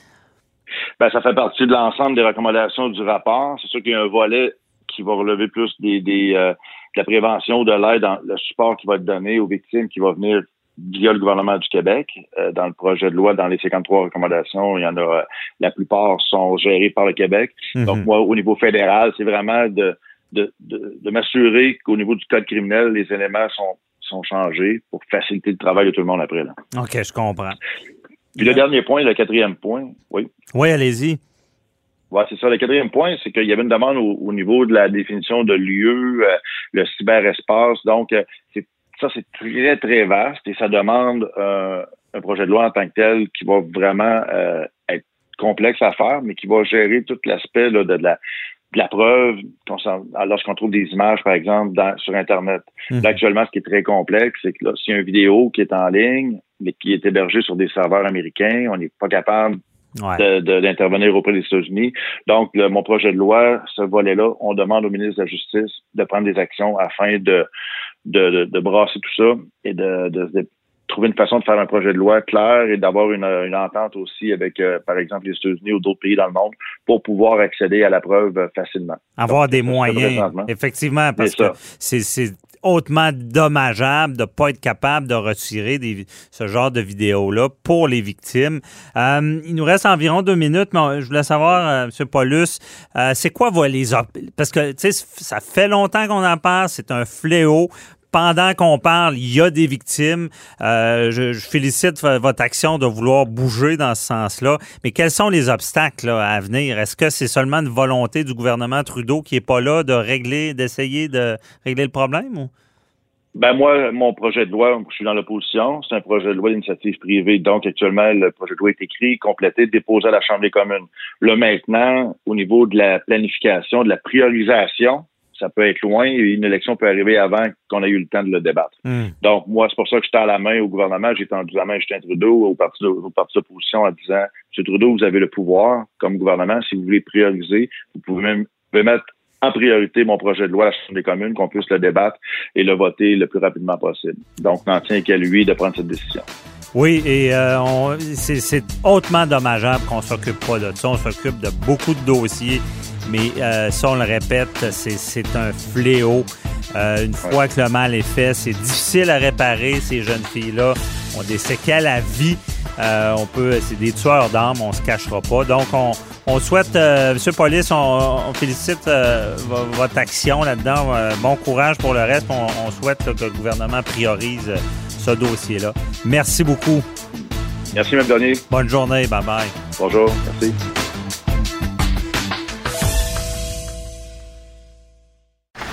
Ben, ça fait partie de l'ensemble des recommandations du rapport. C'est sûr qu'il y a un volet qui va relever plus des, des, euh, de la prévention, de l'aide, dans le support qui va être donné aux victimes qui va venir via le gouvernement du Québec. Euh, dans le projet de loi, dans les 53 recommandations, il y en a, euh, la plupart sont gérées par le Québec. Donc, Mhm. moi, au niveau fédéral, c'est vraiment de, de, de, de m'assurer qu'au niveau du code criminel, les éléments sont, sont changés pour faciliter le travail de tout le monde après. Là. OK, je comprends. Puis le dernier point, le quatrième point, oui. Oui, allez-y. Ouais, c'est ça. Le quatrième point, c'est qu'il y avait une demande au, au niveau de la définition de lieu, euh, le cyberespace. Donc, euh, c'est, ça, c'est très, très vaste et ça demande euh, un projet de loi en tant que tel qui va vraiment euh, être complexe à faire, mais qui va gérer tout l'aspect de, de la de la preuve lorsqu'on trouve des images, par exemple, dans- sur Internet. Mhm. Là, actuellement, ce qui est très complexe, c'est que là, s'il y a une vidéo qui est en ligne, mais qui est hébergée sur des serveurs américains, on n'est pas capable Ouais. d'intervenir auprès des États-Unis. Donc, le- mon projet de loi, ce volet-là, on demande au ministre de la Justice de prendre des actions afin de, de, de, de brasser tout ça et de, de, de trouver une façon de faire un projet de loi clair et d'avoir une, une, entente aussi avec, euh, par exemple, les États-Unis ou d'autres pays dans le monde pour pouvoir accéder à la preuve facilement. Avoir des moyens, effectivement, parce que c'est hautement dommageable de ne pas être capable de retirer des, ce genre de vidéos-là pour les victimes. Euh, il nous reste environ deux minutes, mais je voulais savoir, euh, M. Paulus, euh, c'est quoi les... Parce que, tu sais, ça fait longtemps qu'on en parle, c'est un fléau pendant qu'on parle, il y a des victimes. je, félicite votre action de vouloir bouger dans ce sens-là. Mais quels sont les obstacles à venir? Est-ce que c'est seulement une volonté du gouvernement Trudeau qui n'est pas là de régler, d'essayer de régler le problème? Ou? Ben moi, mon projet de loi, je suis dans l'opposition, c'est un projet de loi d'initiative privée. Donc, actuellement, le projet de loi est écrit, complété, déposé à la Chambre des communes. Là, maintenant, au niveau de la planification, de la priorisation, ça peut être loin et une élection peut arriver avant qu'on ait eu le temps de le débattre. Hmm. Donc, moi, c'est pour ça que je à la main au gouvernement. J'ai tendu la main à Justin Trudeau, au parti, au parti d'opposition, en disant, M. Trudeau, vous avez le pouvoir comme gouvernement. Si vous voulez prioriser, vous pouvez même mettre en priorité mon projet de loi à la Chambre des communes, qu'on puisse le débattre et le voter le plus rapidement possible. Donc, n'en tient qu'à lui de prendre cette décision. Oui, et euh, c'est hautement dommageable qu'on s'occupe pas de ça. On s'occupe de beaucoup de dossiers, mais euh, ça, on le répète, c'est un fléau. Euh, une fois que le mal est fait, c'est difficile à réparer. Ces jeunes filles-là ont des séquelles à vie. Euh, on peut, c'est des tueurs d'armes, on se cachera pas. Donc, on, on souhaite, euh, Monsieur Police, on, félicite euh, votre action là-dedans. Euh, bon courage pour le reste. On, souhaite que le gouvernement priorise ce dossier-là. Merci beaucoup. Merci, M. Dernier. Bonne journée. Bye bye. Bonjour. Merci.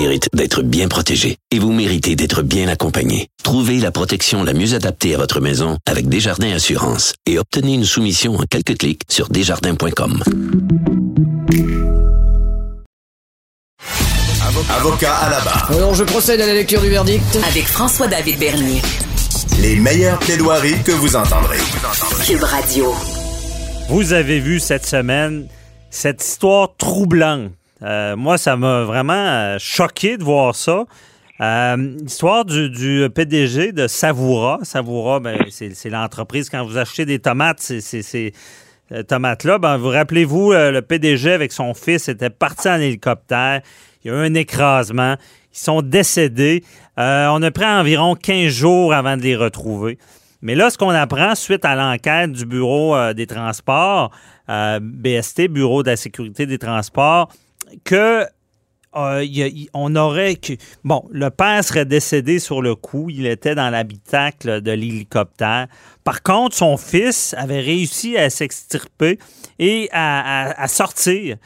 Mérite d'être bien protégée et vous méritez d'être bien accompagnée. Trouvez la protection la mieux adaptée à votre maison avec Desjardins Assurance et obtenez une soumission en quelques clics sur desjardins.com. Avocat à la barre. Alors je procède à la lecture du verdict avec François-David Bernier. Les meilleures plaidoiries que vous entendrez. Cube Radio. Vous avez vu cette semaine cette histoire troublante euh, moi, ça m'a vraiment euh, choqué de voir ça. Euh, histoire du, PDG de Savoura. Savoura, ben, c'est l'entreprise, quand vous achetez des tomates, c'est ces tomates-là, ben, vous rappelez-vous, le PDG avec son fils était parti en hélicoptère. Il y a eu un écrasement. Ils sont décédés. on a pris environ 15 jours avant de les retrouver. Mais là, ce qu'on apprend suite à l'enquête du Bureau des transports, BST, Bureau de la sécurité des transports, que euh, on aurait. Bon, le père serait décédé sur le coup. Il était dans l'habitacle de l'hélicoptère. Par contre, son fils avait réussi à s'extirper et à, sortir.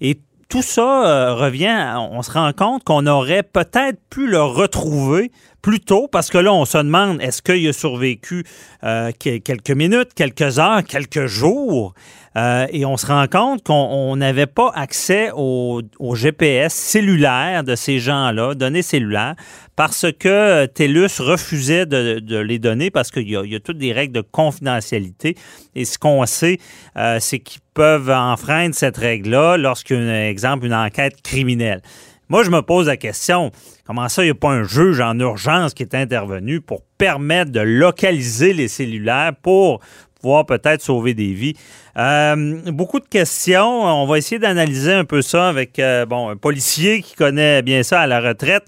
Et tout ça euh, revient, on se rend compte qu'on aurait peut-être pu le retrouver plus tôt, parce que là, on se demande, est-ce qu'il a survécu euh, quelques minutes, quelques heures, quelques jours? Euh, et on se rend compte qu'on n'avait pas accès au, GPS cellulaire de ces gens-là, données cellulaires, parce que TELUS refusait de, les donner parce qu'il y, a toutes des règles de confidentialité. Et ce qu'on sait, euh, c'est qu'ils peuvent enfreindre cette règle-là lorsqu'il y a, exemple, une enquête criminelle. Moi, je me pose la question, comment ça, il n'y a pas un juge en urgence qui est intervenu pour permettre de localiser les cellulaires pour pouvoir peut-être sauver des vies? Euh, beaucoup de questions. On va essayer d'analyser un peu ça avec euh, bon, un policier qui connaît bien ça à la retraite,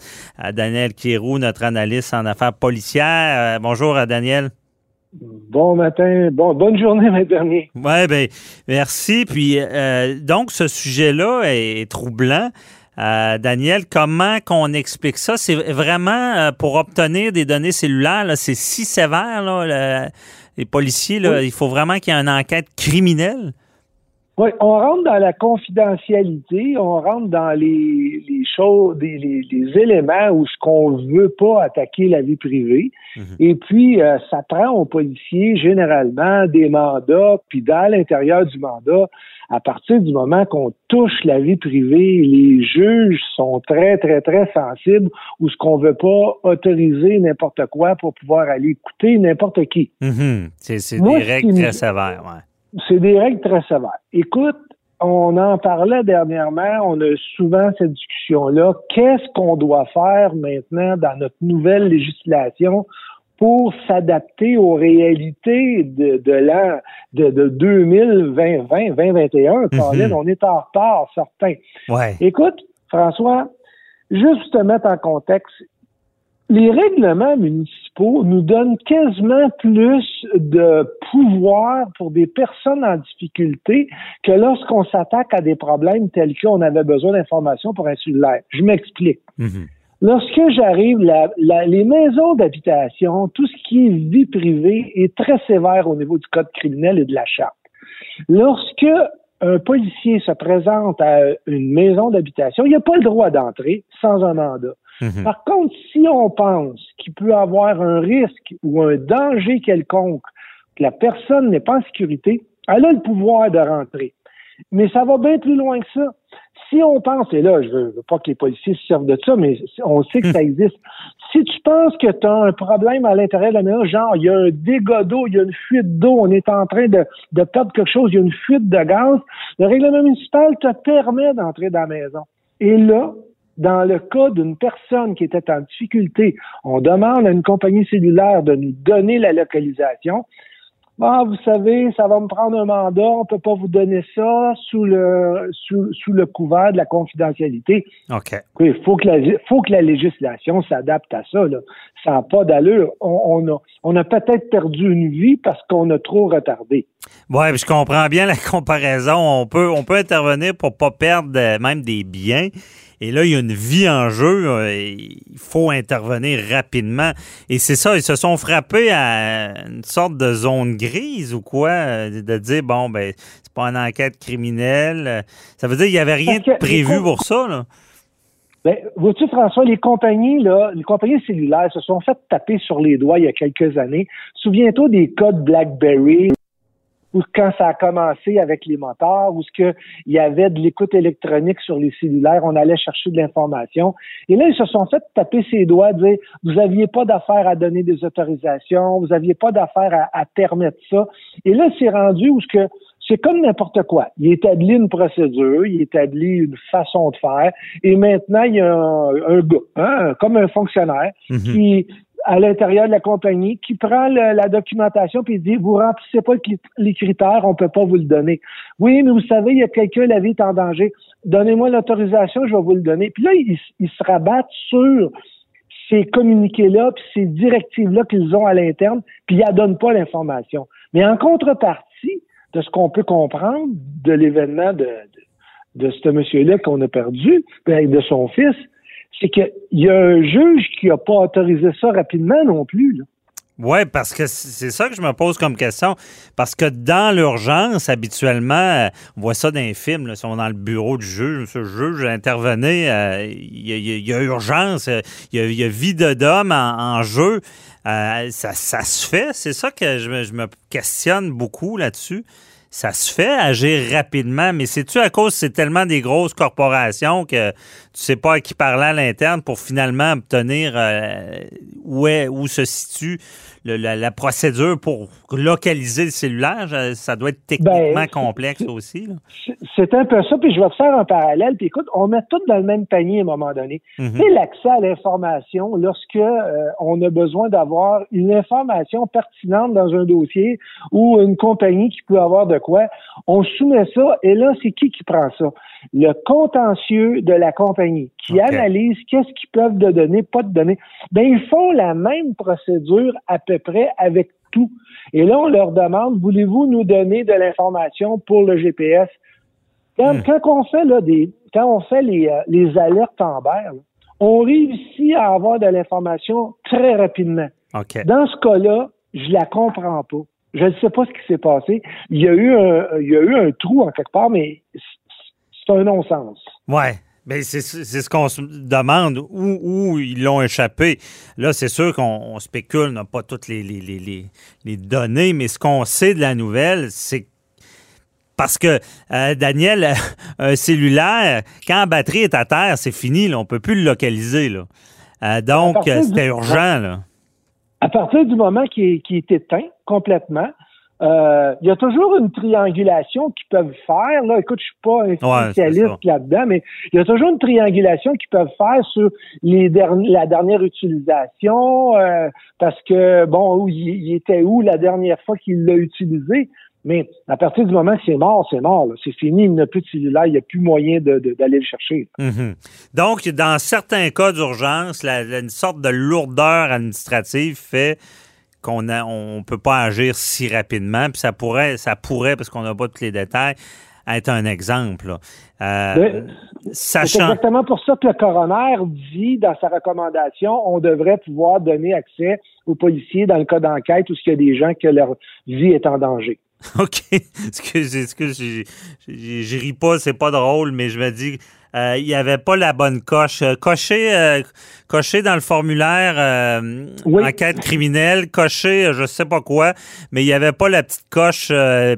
Daniel Kierou, notre analyste en affaires policières. Euh, bonjour à Daniel. Bon matin, bon, bonne journée, mes dernier. Oui, bien, merci. Puis, donc, ce sujet-là est troublant. Euh, Daniel, comment qu'on explique ça? C'est vraiment euh, pour obtenir des données cellulaires, c'est si sévère, là, les policiers, il faut vraiment qu'il y ait une enquête criminelle? Oui, on rentre dans la confidentialité, on rentre dans les, les choses, les, les, les éléments où ce qu'on veut pas attaquer la vie privée. Et puis, euh, ça prend aux policiers généralement des mandats, puis dans l'intérieur du mandat, à partir du moment qu'on touche la vie privée, les juges sont très, très, très sensibles où ce qu'on veut pas autoriser n'importe quoi pour pouvoir aller écouter n'importe qui. Mhm. C'est c'est Moi, des règles très sévères. Ouais. C'est des règles très sévères. Écoute, on en parlait dernièrement, on a souvent cette discussion-là. Qu'est-ce qu'on doit faire maintenant dans notre nouvelle législation pour s'adapter aux réalités de, de l'an de, de 2020, 20, 2021? Colin, on est en retard, certains. Ouais. Écoute, François, juste te mettre en contexte, les règlements municipaux nous donnent quasiment plus de pouvoir pour des personnes en difficulté que lorsqu'on s'attaque à des problèmes tels qu'on avait besoin d'informations pour un cellulaire. Je m'explique. Mhm. Lorsque j'arrive, la- la- les maisons d'habitation, tout ce qui est vie privée est très sévère au niveau du code criminel et de la charte. Lorsque un policier se présente à une maison d'habitation, il n'a pas le droit d'entrer sans un mandat. Par contre, si on pense qu'il peut avoir un risque ou un danger quelconque, que la personne n'est pas en sécurité, elle a le pouvoir de rentrer. Mais ça va bien plus loin que ça. Si on pense, et là, je veux, veux pas que les policiers se servent de ça, mais on sait que ça existe. Si tu penses que tu as un problème à l'intérieur de la maison, genre, il y a un dégât d'eau, il y a une fuite d'eau, on est en train de, de perdre quelque chose, il y a une fuite de gaz, le règlement municipal te permet d'entrer dans la maison. Et là, dans le cas d'une personne qui était en difficulté, on demande à une compagnie cellulaire de nous donner la localisation. Ah, vous savez, ça va me prendre un mandat, on peut pas vous donner ça sous le sous, sous le couvert de la confidentialité. OK. Oui, il faut que la faut que la législation s'adapte à ça. Là. Ça n'a pas d'allure. On, on a on a peut-être perdu une vie parce qu'on a trop retardé. Puis je comprends bien la comparaison. On peut, on peut intervenir pour pas perdre euh, même des biens. Et là, il y a une vie en jeu. euh, et il faut intervenir rapidement. Et c'est ça, ils se sont frappés à une sorte de zone grise ou quoi, euh, de dire, bon, ben, c'est pas une enquête criminelle. Ça veut dire qu'il n'y avait rien de prévu pour ça, là. Ben, vois-tu, François, les compagnies, là, les compagnies cellulaires se sont fait taper sur les doigts il y a quelques années. Souviens-toi des codes BlackBerry, ou quand ça a commencé avec les moteurs, où ce que il y avait de l'écoute électronique sur les cellulaires, on allait chercher de l'information. Et là, ils se sont fait taper ses doigts, dire vous aviez pas d'affaire à donner des autorisations, vous aviez pas d'affaire à, à permettre ça. Et là, c'est rendu où ce que c'est comme n'importe quoi. Il établit une procédure, il établit une façon de faire, et maintenant, il y a un, un gars, hein, comme un fonctionnaire, qui, à l'intérieur de la compagnie, qui prend la documentation puis dit, vous remplissez pas les critères, on peut pas vous le donner. Oui, mais vous savez, il y a quelqu'un, la vie est en danger. Donnez-moi l'autorisation, je vais vous le donner. Puis là, ils, ils se rabattent sur ces communiqués-là, puis ces directives-là qu'ils ont à l'interne, puis ils ne donnent pas l'information. Mais en contrepartie de ce qu'on peut comprendre de l'événement de, de, de ce monsieur-là qu'on a perdu, ben, de son fils, c'est qu'il y a un juge qui n'a pas autorisé ça rapidement non plus. Oui, parce que c'est ça que je me pose comme question. Parce que dans l'urgence, habituellement, euh, on voit ça dans les films, là, ils sont dans le bureau du juge, ce juge intervenait, euh, il y, a- urgence, euh, il y a, vie d'homme en, en jeu. Ça, se fait, c'est ça que je me, je me questionne beaucoup là-dessus. Ça se fait agir rapidement, mais c'est-tu à cause c'est tellement des grosses corporations que tu sais pas à qui parler à l'interne pour finalement obtenir euh, où, est, où se situe le- la, la procédure pour localiser le cellulaire? Ça doit être techniquement Ben, complexe aussi. C'est- un peu ça, puis je vais te faire un parallèle. Puis écoute, on met tout dans le même panier à un moment donné. Mhm. C'est l'accès à l'information lorsque euh, on a besoin d'avoir une information pertinente dans un dossier ou une compagnie qui peut avoir de quoi. On soumet ça et là, c'est qui qui prend ça? Le contentieux de la compagnie qui analyse qu'est-ce qu'ils peuvent te donner, pas te donner. Ben, ils font la même procédure à peu près avec tout. Et là, on leur demande, voulez-vous nous donner de l'information pour le GPS? Quand, quand on fait là, des, quand on fait les, euh, les alertes Amber, là, on réussit à avoir de l'information très rapidement. Dans ce cas-là, je la comprends pas. Je ne sais pas ce qui s'est passé. Il y a eu un, il y a eu un trou en quelque part, mais c'est un non-sens. Ouais. Ben c'est ce qu'on se demande, où, où ils l'ont échappé? Là, c'est sûr qu'on spécule, on n'a pas toutes les, les, les, les, données, mais ce qu'on sait de la nouvelle, c'est parce que, euh, Daniel, un cellulaire, quand la batterie est à terre, c'est fini, là, on ne peut plus le localiser. Là. Euh, donc, c'était urgent. Là. À partir du moment qu'il est, est éteint complètement, euh, il y a toujours une triangulation qu'ils peuvent faire. Là, écoute, je suis pas un spécialiste là-dedans, mais il y a toujours une triangulation qu'ils peuvent faire sur les la dernière utilisation, euh, parce que bon, il, était où la dernière fois qu'il l'a utilisé. Mais à partir du moment que c'est mort, c'est mort. C'est fini, il n'a plus de cellulaire, il n'y a plus moyen d'aller le chercher. Mm-hmm. Donc, dans certains cas d'urgence, une sorte de lourdeur administrative fait qu'on ne on peut pas agir si rapidement. Puis ça pourrait, ça pourrait, parce qu'on n'a pas tous les détails, être un exemple. Euh, c'est exactement pour ça que le coroner dit dans sa recommandation, on devrait pouvoir donner accès aux policiers dans le cas d'enquête où il y a des gens que leur vie est en danger. OK. Excusez, excusez, je ris pas, c'est pas drôle, mais je me dis, euh, il n'y avait pas la bonne coche. Euh, cocher, euh, cocher dans le formulaire enquête criminelle, cocher je sais pas quoi, mais il n'y avait pas la petite coche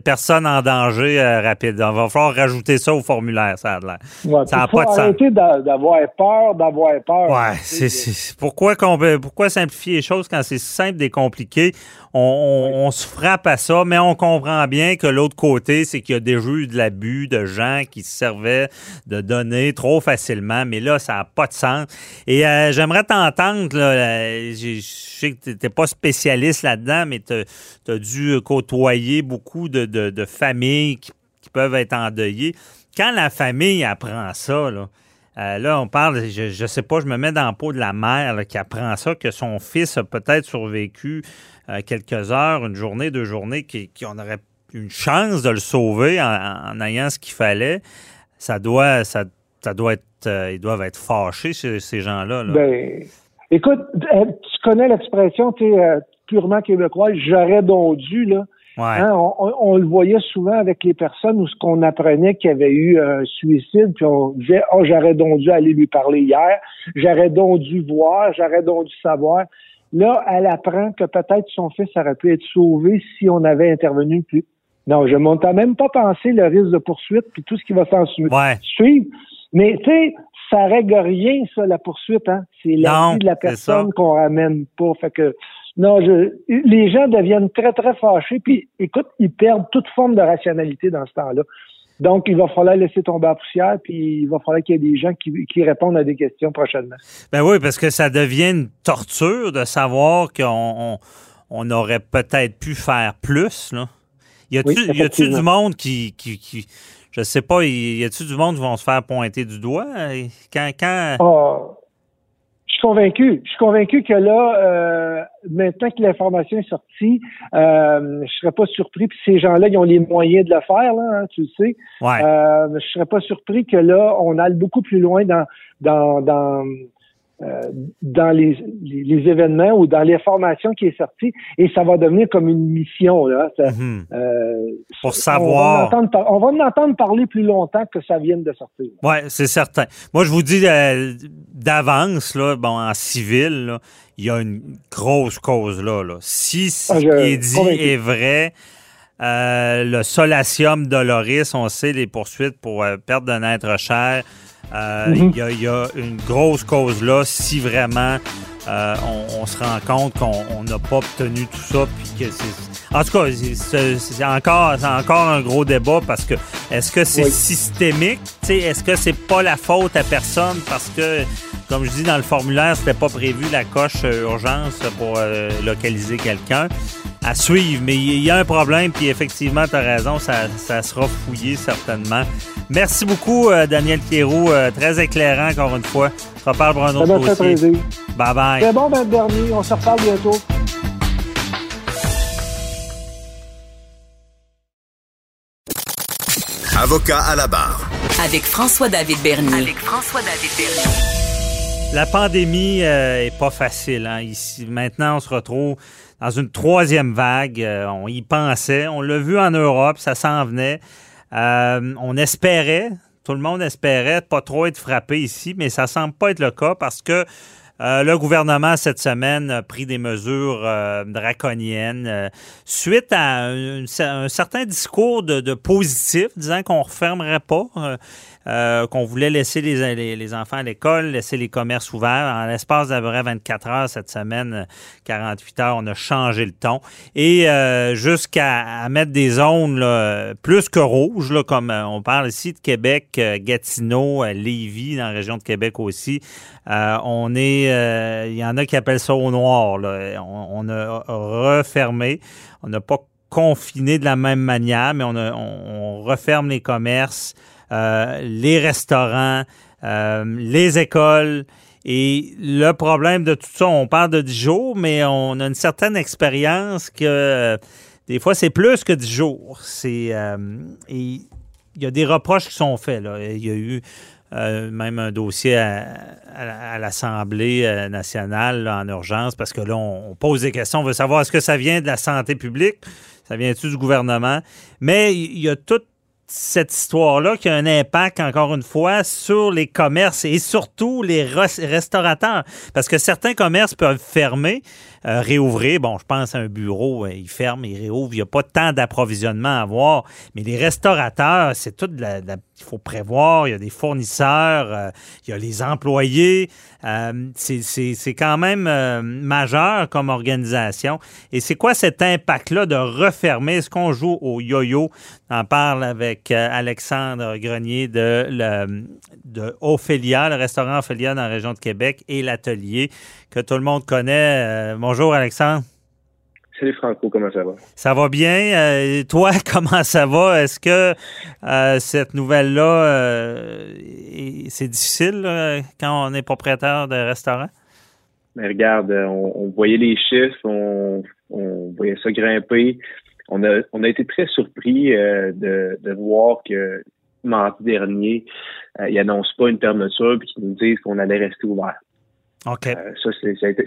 personne en danger rapide. Il va falloir rajouter ça au formulaire, ça a l'air. ça n'a pas de arrêter d'avoir peur, d'avoir peur. Ouais, c'est, pourquoi, pourquoi simplifier les choses quand c'est simple et compliqué? On, se frappe à ça, mais on comprend bien que l'autre côté, c'est qu'il y a déjà eu de l'abus de gens qui se servaient de données trop facilement, mais là, ça n'a pas de sens. Et euh, j'aimerais t'entendre, euh, je sais que tu n'étais pas spécialiste là-dedans, mais tu as, dû côtoyer beaucoup de, familles qui, peuvent être endeuillées. Quand la famille apprend ça, là, euh, là, on parle, je ne sais pas, je me mets dans le peau de la mère qui apprend ça, que son fils a peut-être survécu euh, quelques heures, une journée, deux journées, qu'on aurait une chance de le sauver en, ayant ce qu'il fallait. Ça doit, ça, ça doit être, euh, ils doivent être fâchés, ces, gens-là. Ben, écoute, tu connais l'expression, tu es purement québécois, j'aurais donc dû, là. Hein, on, le voyait souvent avec les personnes où ce qu'on apprenait qu'il y avait eu un suicide, puis on disait Oh, j'aurais donc dû aller lui parler hier, j'aurais donc dû voir, j'aurais donc dû savoir. Là, elle apprend que peut-être son fils aurait pu être sauvé si on avait intervenu plus. Non, je ne même pas penser le risque de poursuite puis tout ce qui va s'en suivre. Mais tu sais, ça règle rien, ça, la poursuite, hein. C'est la vie de la personne qu'on ramène pas. Fait que non, je, les gens deviennent très, très fâchés, puis écoute, ils perdent toute forme de rationalité dans ce temps-là. Donc, il va falloir laisser tomber la poussière, puis il va falloir qu'il y ait des gens qui, répondent à des questions prochainement. Ben oui, parce que ça devient une torture de savoir qu'on on, aurait peut-être pu faire plus. Là. Y a-tu du monde qui, qui, qui, je sais pas, y a-tu du monde qui vont se faire pointer du doigt? Quand quand ah, je suis convaincu. Je suis convaincu que là, euh, maintenant que l'information est sortie, euh, je serais pas surpris. Puis ces gens-là, ils ont les moyens de le faire, là, hein, tu le sais. Ouais. Euh, je serais pas surpris que là, on aille beaucoup plus loin dans dans dans euh, dans les, les, événements ou dans l'information qui est sortie et ça va devenir comme une mission là. Mhm. euh, Pour savoir. On va, en entendre parler plus longtemps que ça vienne de sortir. Oui, c'est certain. Moi, je vous dis euh, d'avance, là, bon, en civil, là, il y a une grosse cause là. là. Si ce ah, qui est dit est vrai, euh, le solatium doloris, on sait les poursuites pour perte d'un être cher. Euh, mhm. Il y, a une grosse cause là si vraiment euh, on, se rend compte qu'on n'a pas obtenu tout ça. Puis que en tout cas, c'est encore, encore un gros débat parce que est-ce que c'est systémique? Est-ce que c'est pas la faute à personne parce que, comme je dis dans le formulaire, c'était pas prévu la coche euh, urgence pour localiser quelqu'un? à suivre. Mais il y a un problème, puis effectivement, tu as raison, ça, ça, sera fouillé certainement. Merci beaucoup, euh, Daniel Pierrot. Euh, très éclairant, encore une fois. On se reparle pour un autre dossier. Bye bye. C'est bon, ben, dernier. On se reparle bientôt. Avocat à la barre. Avec François-David Bernier. Avec François-David Bernier. La pandémie euh, est pas facile. Hein. Ici, maintenant, on se retrouve dans une troisième vague. Euh, on y pensait. On l'a vu en Europe, ça s'en venait. Euh, on espérait, tout le monde espérait pas trop être frappé ici, mais ça semble pas être le cas parce que euh, le gouvernement, cette semaine, a pris des mesures euh, draconiennes euh, suite à un, certain discours de, de positif, disant qu'on ne refermerait pas, qu'on voulait laisser les, les, les enfants à l'école, laisser les commerces ouverts. En l'espace d'à peu près 24 heures cette semaine, 48 heures, on a changé le ton. Et jusqu'à mettre des zones là, plus que rouges, là, comme on parle ici de Québec, Gatineau, Lévis, dans la région de Québec aussi. on est il y en a qui appellent ça au noir. On, a refermé. On n'a pas confiné de la même manière, mais on, referme les commerces, euh, les restaurants, euh, les écoles. Et le problème de tout ça, on parle de 10 jours, mais on a une certaine expérience que des fois, c'est plus que 10 jours. C'est, euh, il y a des reproches qui sont faits. Il y a eu euh, même un dossier à, l'Assemblée euh, nationale en urgence parce que là, on, pose des questions. On veut savoir est-ce que ça vient de la santé publique, ça vient-tu du gouvernement? Mais il y a toute cette histoire-là qui a un impact, encore une fois, sur les commerces et surtout les restaurateurs. Parce que certains commerces peuvent fermer, euh, réouvrir. Bon, je pense à un bureau, euh, il ferme, il réouvre. Il n'y a pas tant d'approvisionnement à avoir. Mais les restaurateurs, c'est tout de la, il faut prévoir. Il y a des fournisseurs, euh, il y a les employés. c'est quand même majeur comme organisation. Et c'est quoi cet impact-là de refermer? Est-ce qu'on joue au yo-yo? On en parle avec Alexandre Grenier de, le, le restaurant Ophélia dans la région de Québec et l'atelier que tout le monde connaît. Bonjour, Alexandre. Salut Franco, comment ça va? Ça va bien? Euh, toi, comment ça va? Est-ce que euh, cette nouvelle-là, euh, c'est difficile quand on est propriétaire de restaurant? Mais regarde, on, voyait les chiffres, on, voyait ça grimper. On a, on a été très surpris de, voir que mardi dernier, ils n'annoncent pas une fermeture puis qu'ils nous disent qu'on allait rester ouvert. Euh, ça,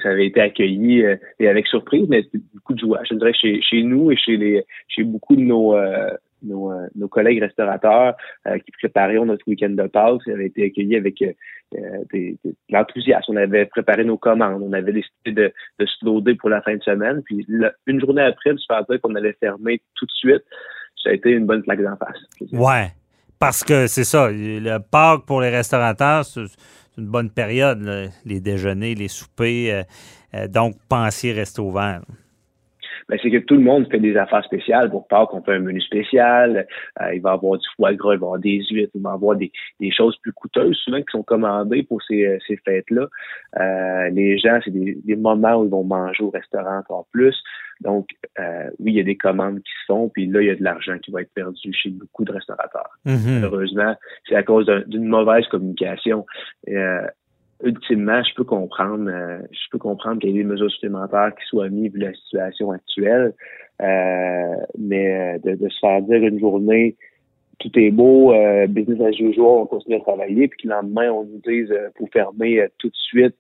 ça, avait été accueilli euh, et avec surprise, mais beaucoup de joie. Je dirais chez, chez nous et chez les chez beaucoup de nos euh, nos, nos, collègues restaurateurs qui préparaient notre week-end de Pâques, ça avait été accueilli avec de l'enthousiasme. On avait préparé nos commandes, on avait décidé de, de se loader pour la fin de semaine. Puis une journée après, de se faire dire qu'on allait fermer tout de suite, ça a été une bonne plaque d'en face. Ouais, parce que c'est ça, le Pâques pour les restaurateurs, une bonne période, les déjeuners, les soupers. Euh, euh, donc, pensez rester ouvert. Ben, c'est que tout le monde fait des affaires spéciales. Pour Pâques, on fait un menu spécial. Euh, il va y avoir du foie gras, il va y avoir des huîtres, il va y avoir des, choses plus coûteuses, souvent qui sont commandées pour ces, ces fêtes-là. les gens, c'est des, des, moments où ils vont manger au restaurant encore plus. Donc, euh, oui, il y a des commandes qui se font, puis là, il y a de l'argent qui va être perdu chez beaucoup de restaurateurs. Mhm. Malheureusement, c'est à cause d'une mauvaise communication. Euh, ultimement, je peux comprendre, euh, je peux comprendre qu'il y ait des mesures supplémentaires qui soient mises vu la situation actuelle, mais de, se faire dire une journée tout est beau, business as usual, on continue à travailler, puis que le lendemain, on nous dise euh, pour fermer tout de suite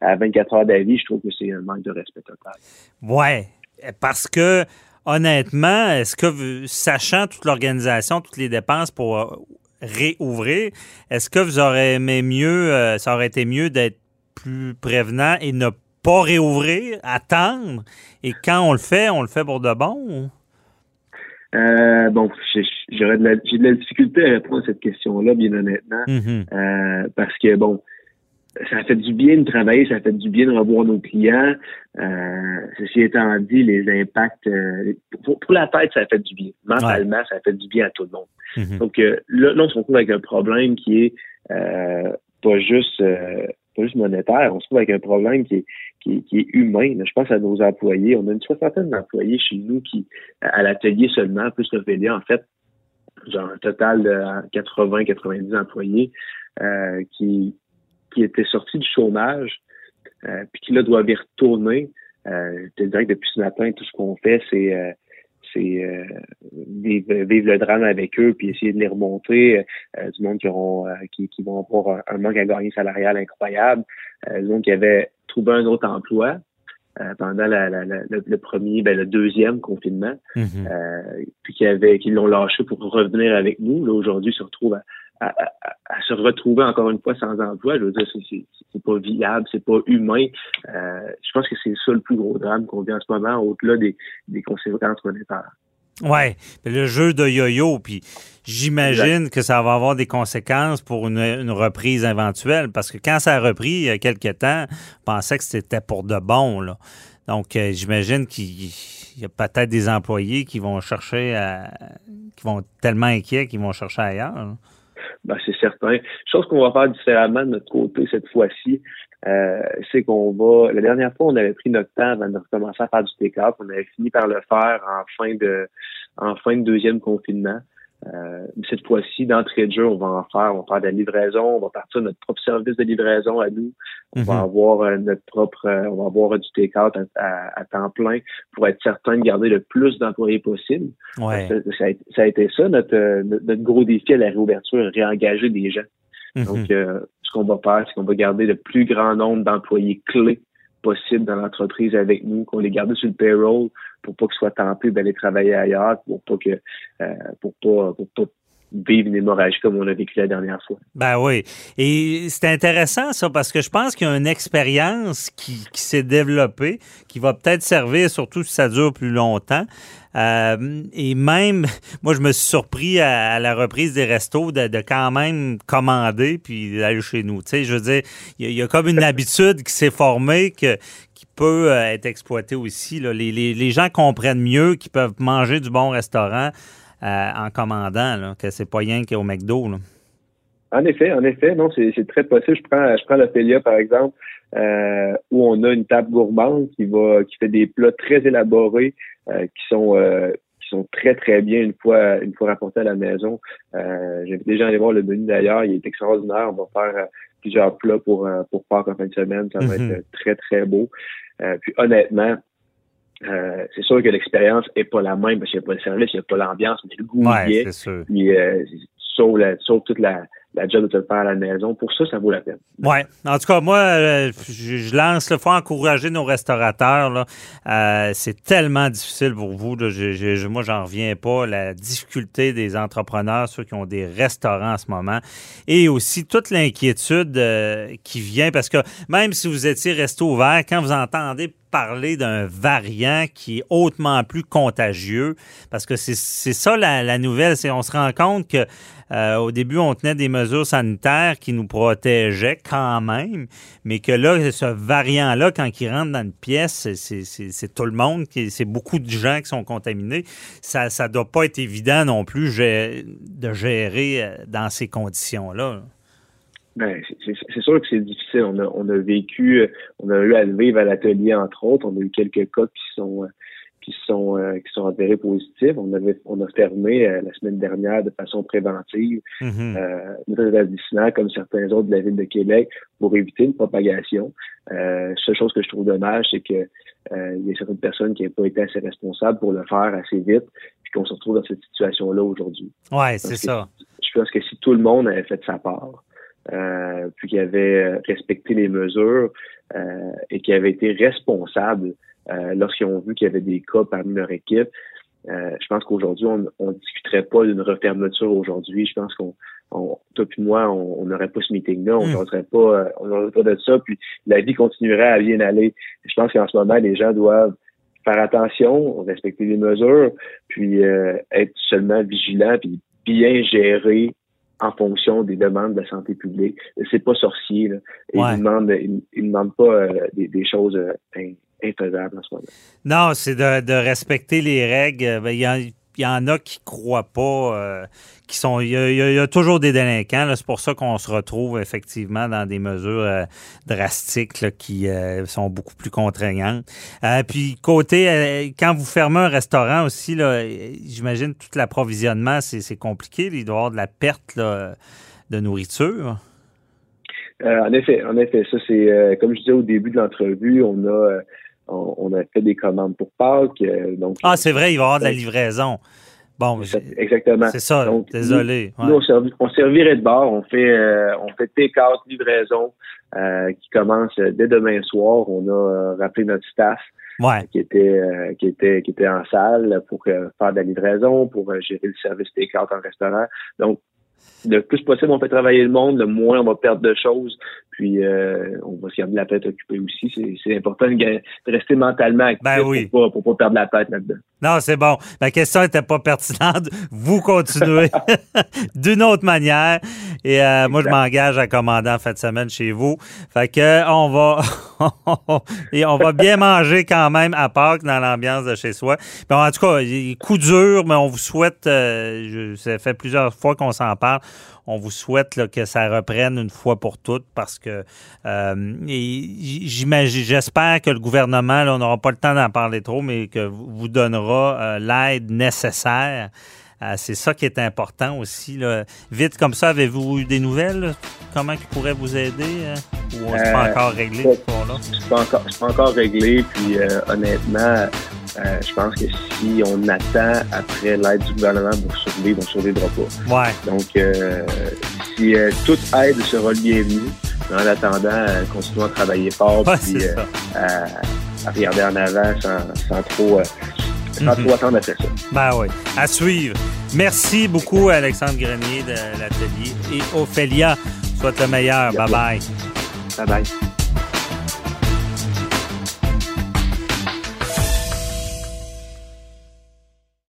à 24 heures d'avis, je trouve que c'est un manque de respect total. Ouais, parce que, honnêtement, est-ce que, sachant toute l'organisation, toutes les dépenses pour euh, réouvrir, est-ce que vous aurez aimé mieux, euh, ça aurait été mieux d'être plus prévenant et ne pas réouvrir, attendre, et quand on le fait, on le fait pour de bon? Euh, bon, j'aurais de la, j'ai de la difficulté à répondre à cette question-là, bien honnêtement, mm-hmm. parce que bon, ça fait du bien de travailler, ça fait du bien de revoir nos clients. Euh, ceci étant dit, les impacts euh, pour, la tête, ça fait du bien. Mentalement, ça fait du bien à tout le monde. Mhm. Donc euh, là, on se retrouve avec un problème qui est euh, pas juste pas juste monétaire, on se trouve avec un problème qui est qui, est humain. Je pense à nos employés. On a une soixantaine d'employés chez nous qui, à l'atelier seulement, plus le en fait, genre un total de 80-90 employés qui, qui était sorti du chômage, euh, puis qui là doivent y retourner. Euh, je te dirais que depuis ce matin, tout ce qu'on fait, c'est euh, c'est euh, vivre, vivre le drame avec eux, puis essayer de les remonter. du monde qui auront qui, qui vont avoir un, manque à gagner salarial incroyable. du monde qui avait trouvé un autre emploi. pendant la, le, premier, ben, le deuxième confinement, Mm-hmm. puis qui avait, qui l'ont lâché pour revenir avec nous. Là, aujourd'hui, se retrouve à, à, se retrouver encore une fois sans emploi, je veux dire, c'est pas viable, c'est pas humain. Euh, je pense que c'est ça le plus gros drame qu'on vit en ce moment, au-delà des, des conséquences monétaires. Ouais, le jeu de yo-yo, puis j'imagine que ça va avoir des conséquences pour une, reprise éventuelle, parce que quand ça a repris il y a quelques temps, on pensait que c'était pour de bon, là. Donc, euh, j'imagine qu'il y a peut-être des employés qui vont chercher à, qui vont être tellement inquiets qu'ils vont chercher ailleurs. Ben, c'est certain. Chose qu'on va faire différemment de notre côté cette fois-ci, euh, c'est qu'on va. La dernière fois, on avait pris notre temps avant de recommencer à faire du take-up. On avait fini par le faire en fin de en fin de deuxième confinement. Euh, cette fois-ci, d'entrée de jeu, on va en faire, on va faire de la livraison, on va partir notre propre service de livraison à nous. On va mhm. avoir euh, notre propre, euh, on va avoir du take-out à, temps plein pour être certain de garder le plus d'employés possible. Ouais. Ça, a, été ça, notre, notre gros défi à la réouverture, réengager des gens. Mhm. Donc, ce qu'on va faire, c'est qu'on va garder le plus grand nombre d'employés clés possible dans l'entreprise avec nous, qu'on les garde sur le payroll pour pas qu'ils soient tentés d'aller travailler ailleurs, pour pas que euh, pour pas pour pas vivre une hémorragie comme on a vécu la dernière fois. Ben oui. Et c'est intéressant ça parce que je pense qu'il y a une expérience qui, qui s'est développée qui va peut-être servir, surtout si ça dure plus longtemps. Euh, et même, moi, je me suis surpris à, la reprise des restos de, quand même commander puis d'aller chez nous. Tu sais, je veux dire, il y, a comme une habitude qui s'est formée que, qui peut euh, être exploitée aussi. Là. Les, les, les gens comprennent mieux qu'ils peuvent manger du bon restaurant en commandant, là, que c'est pas rien qu'au McDo. Là. En effet, en effet, non, c'est très possible. Je prends, je prends par exemple, euh, où on a une table gourmande qui va, qui fait des plats très élaborés, euh, qui sont, qui sont très très bien une fois, une fois rapportés à la maison. J'ai déjà allé voir le menu d'ailleurs, il est extraordinaire. On va faire plusieurs plats pour pour Pâques en fin de semaine, ça va Mm-hmm. être très très beau. puis honnêtement, euh, c'est sûr que l'expérience est pas la même parce qu'il n'y a pas le service, il n'y a pas l'ambiance, mais le goût ouais, est. c'est sûr. Puis, euh, sauve, la, sauve toute la, la job de te le faire à la maison. Pour ça, ça vaut la peine. Oui. En tout cas, moi, euh, je, lance le faut encourager nos restaurateurs. Euh, c'est tellement difficile pour vous. Là. Je, je, moi, j'en reviens pas. La difficulté des entrepreneurs, ceux qui ont des restaurants en ce moment, et aussi toute l'inquiétude euh, qui vient parce que même si vous étiez resto ouvert, quand vous entendez parler d'un variant qui est hautement plus contagieux, parce que c'est ça la, nouvelle, c'est on se rend compte que euh, au début, on tenait des mesures sanitaires qui nous protégeaient quand même, mais que là, ce variant-là, quand il rentre dans une pièce, c'est tout le monde, c'est beaucoup de gens qui sont contaminés. Ça ne doit pas être évident non plus de gérer euh, dans ces conditions-là. Ben, c'est sûr que c'est difficile. On a, on a vécu, on a eu à le vivre à l'atelier, entre autres. On a eu quelques cas qui sont qui sont euh, qui sont avérés positifs. On avait on a fermé euh, la semaine dernière de façon préventive mm-hmm. euh, notre établissement comme certains autres de la ville de Québec pour éviter une propagation. Euh, seule chose que je trouve dommage, c'est que euh, il y a certaines personnes qui n'ont pas été assez responsables pour le faire assez vite, puis qu'on se retrouve dans cette situation-là aujourd'hui. Ouais, c'est ça. Je pense que si tout le monde avait fait sa part, euh, puis qu'il avait respecté les mesures euh, et qu'il avait été responsable euh, lorsqu'ils ont vu qu'il y avait des cas parmi leur équipe. Euh, je pense qu'aujourd'hui, on ne discuterait pas d'une refermeture aujourd'hui. Je pense qu'on, on, toi puis moi, on n'aurait pas ce meeting-là, on n'aurait pas, euh, on n'aurait pas de ça, puis la vie continuerait à bien aller. Je pense qu'en ce moment, les gens doivent faire attention, respecter les mesures, puis euh, être seulement vigilants, puis bien gérer en fonction des demandes de la santé publique. C'est pas sorcier. Là. Ouais. Ils ne demandent, ils, ils demandent pas euh, des, des, choses euh, infaisable en ce moment. Non, c'est de, de, respecter les règles. Ben, il y, en, il y en a qui croient pas, euh, qui sont. Il y, a, toujours des délinquants. C'est pour ça qu'on se retrouve effectivement dans des mesures euh, drastiques là, qui euh, sont beaucoup plus contraignantes. puis côté, quand vous fermez un restaurant aussi, j'imagine tout l'approvisionnement, c'est compliqué. Il doit y avoir de la perte là, de nourriture. En effet, en effet, ça c'est comme je disais au début de l'entrevue, on a on, on, a fait des commandes pour Pâques. donc ah, c'est vrai, il va y avoir de la livraison. Bon, exactement. C'est ça, Donc, désolé. Nous, nous, on, on servirait de bord, on fait euh, on fait take-out, livraison, euh, qui commence dès demain soir. On a euh, rappelé notre staff Ouais. qui était euh, qui était qui était en salle pour euh, faire de la livraison, pour euh, gérer le service take-out en restaurant. Donc le plus possible, on fait travailler le monde, le moins on va perdre de choses. Puis euh, on va se garder la tête occupée aussi. C'est, important de, rester mentalement actif Ben oui. pour, pas, pour pas perdre la tête là-dedans. Non, c'est bon. Ma question n'était pas pertinente. Vous continuez d'une autre manière. Et euh, moi, je m'engage à commander en fin de semaine chez vous. Fait que on va et on va bien manger quand même à Pâques dans l'ambiance de chez soi. Bon, en tout cas, il- coup dur, mais on vous souhaite. euh, je- ça fait plusieurs fois qu'on s'en parle. On vous souhaite là, que ça reprenne une fois pour toutes parce que euh, j'imagine, j'espère que le gouvernement, là, on n'aura pas le temps d'en parler trop, mais que vous donnera euh, l'aide nécessaire. Euh, c'est ça qui est important aussi. Là. Vite comme ça, avez-vous eu des nouvelles? là? Comment ils pourraient vous aider? hein? Ou c'est pas Euh, encore réglé? C'est pas pas encore réglé. Puis euh, honnêtement, euh, je pense que si on attend après l'aide du gouvernement pour survivre, on ne survivra pas. Ouais. Donc, euh, si euh, toute aide sera le bienvenu, mais en attendant, continuons à travailler fort Ouais, puis à, à regarder en avant sans, sans trop, sans Mhm. trop attendre après ça. Ben oui, à suivre. Merci beaucoup, Alexandre Grenier de l'Atelier. Et Ophélia, souhaite le meilleur. Bye-bye. Bye bye.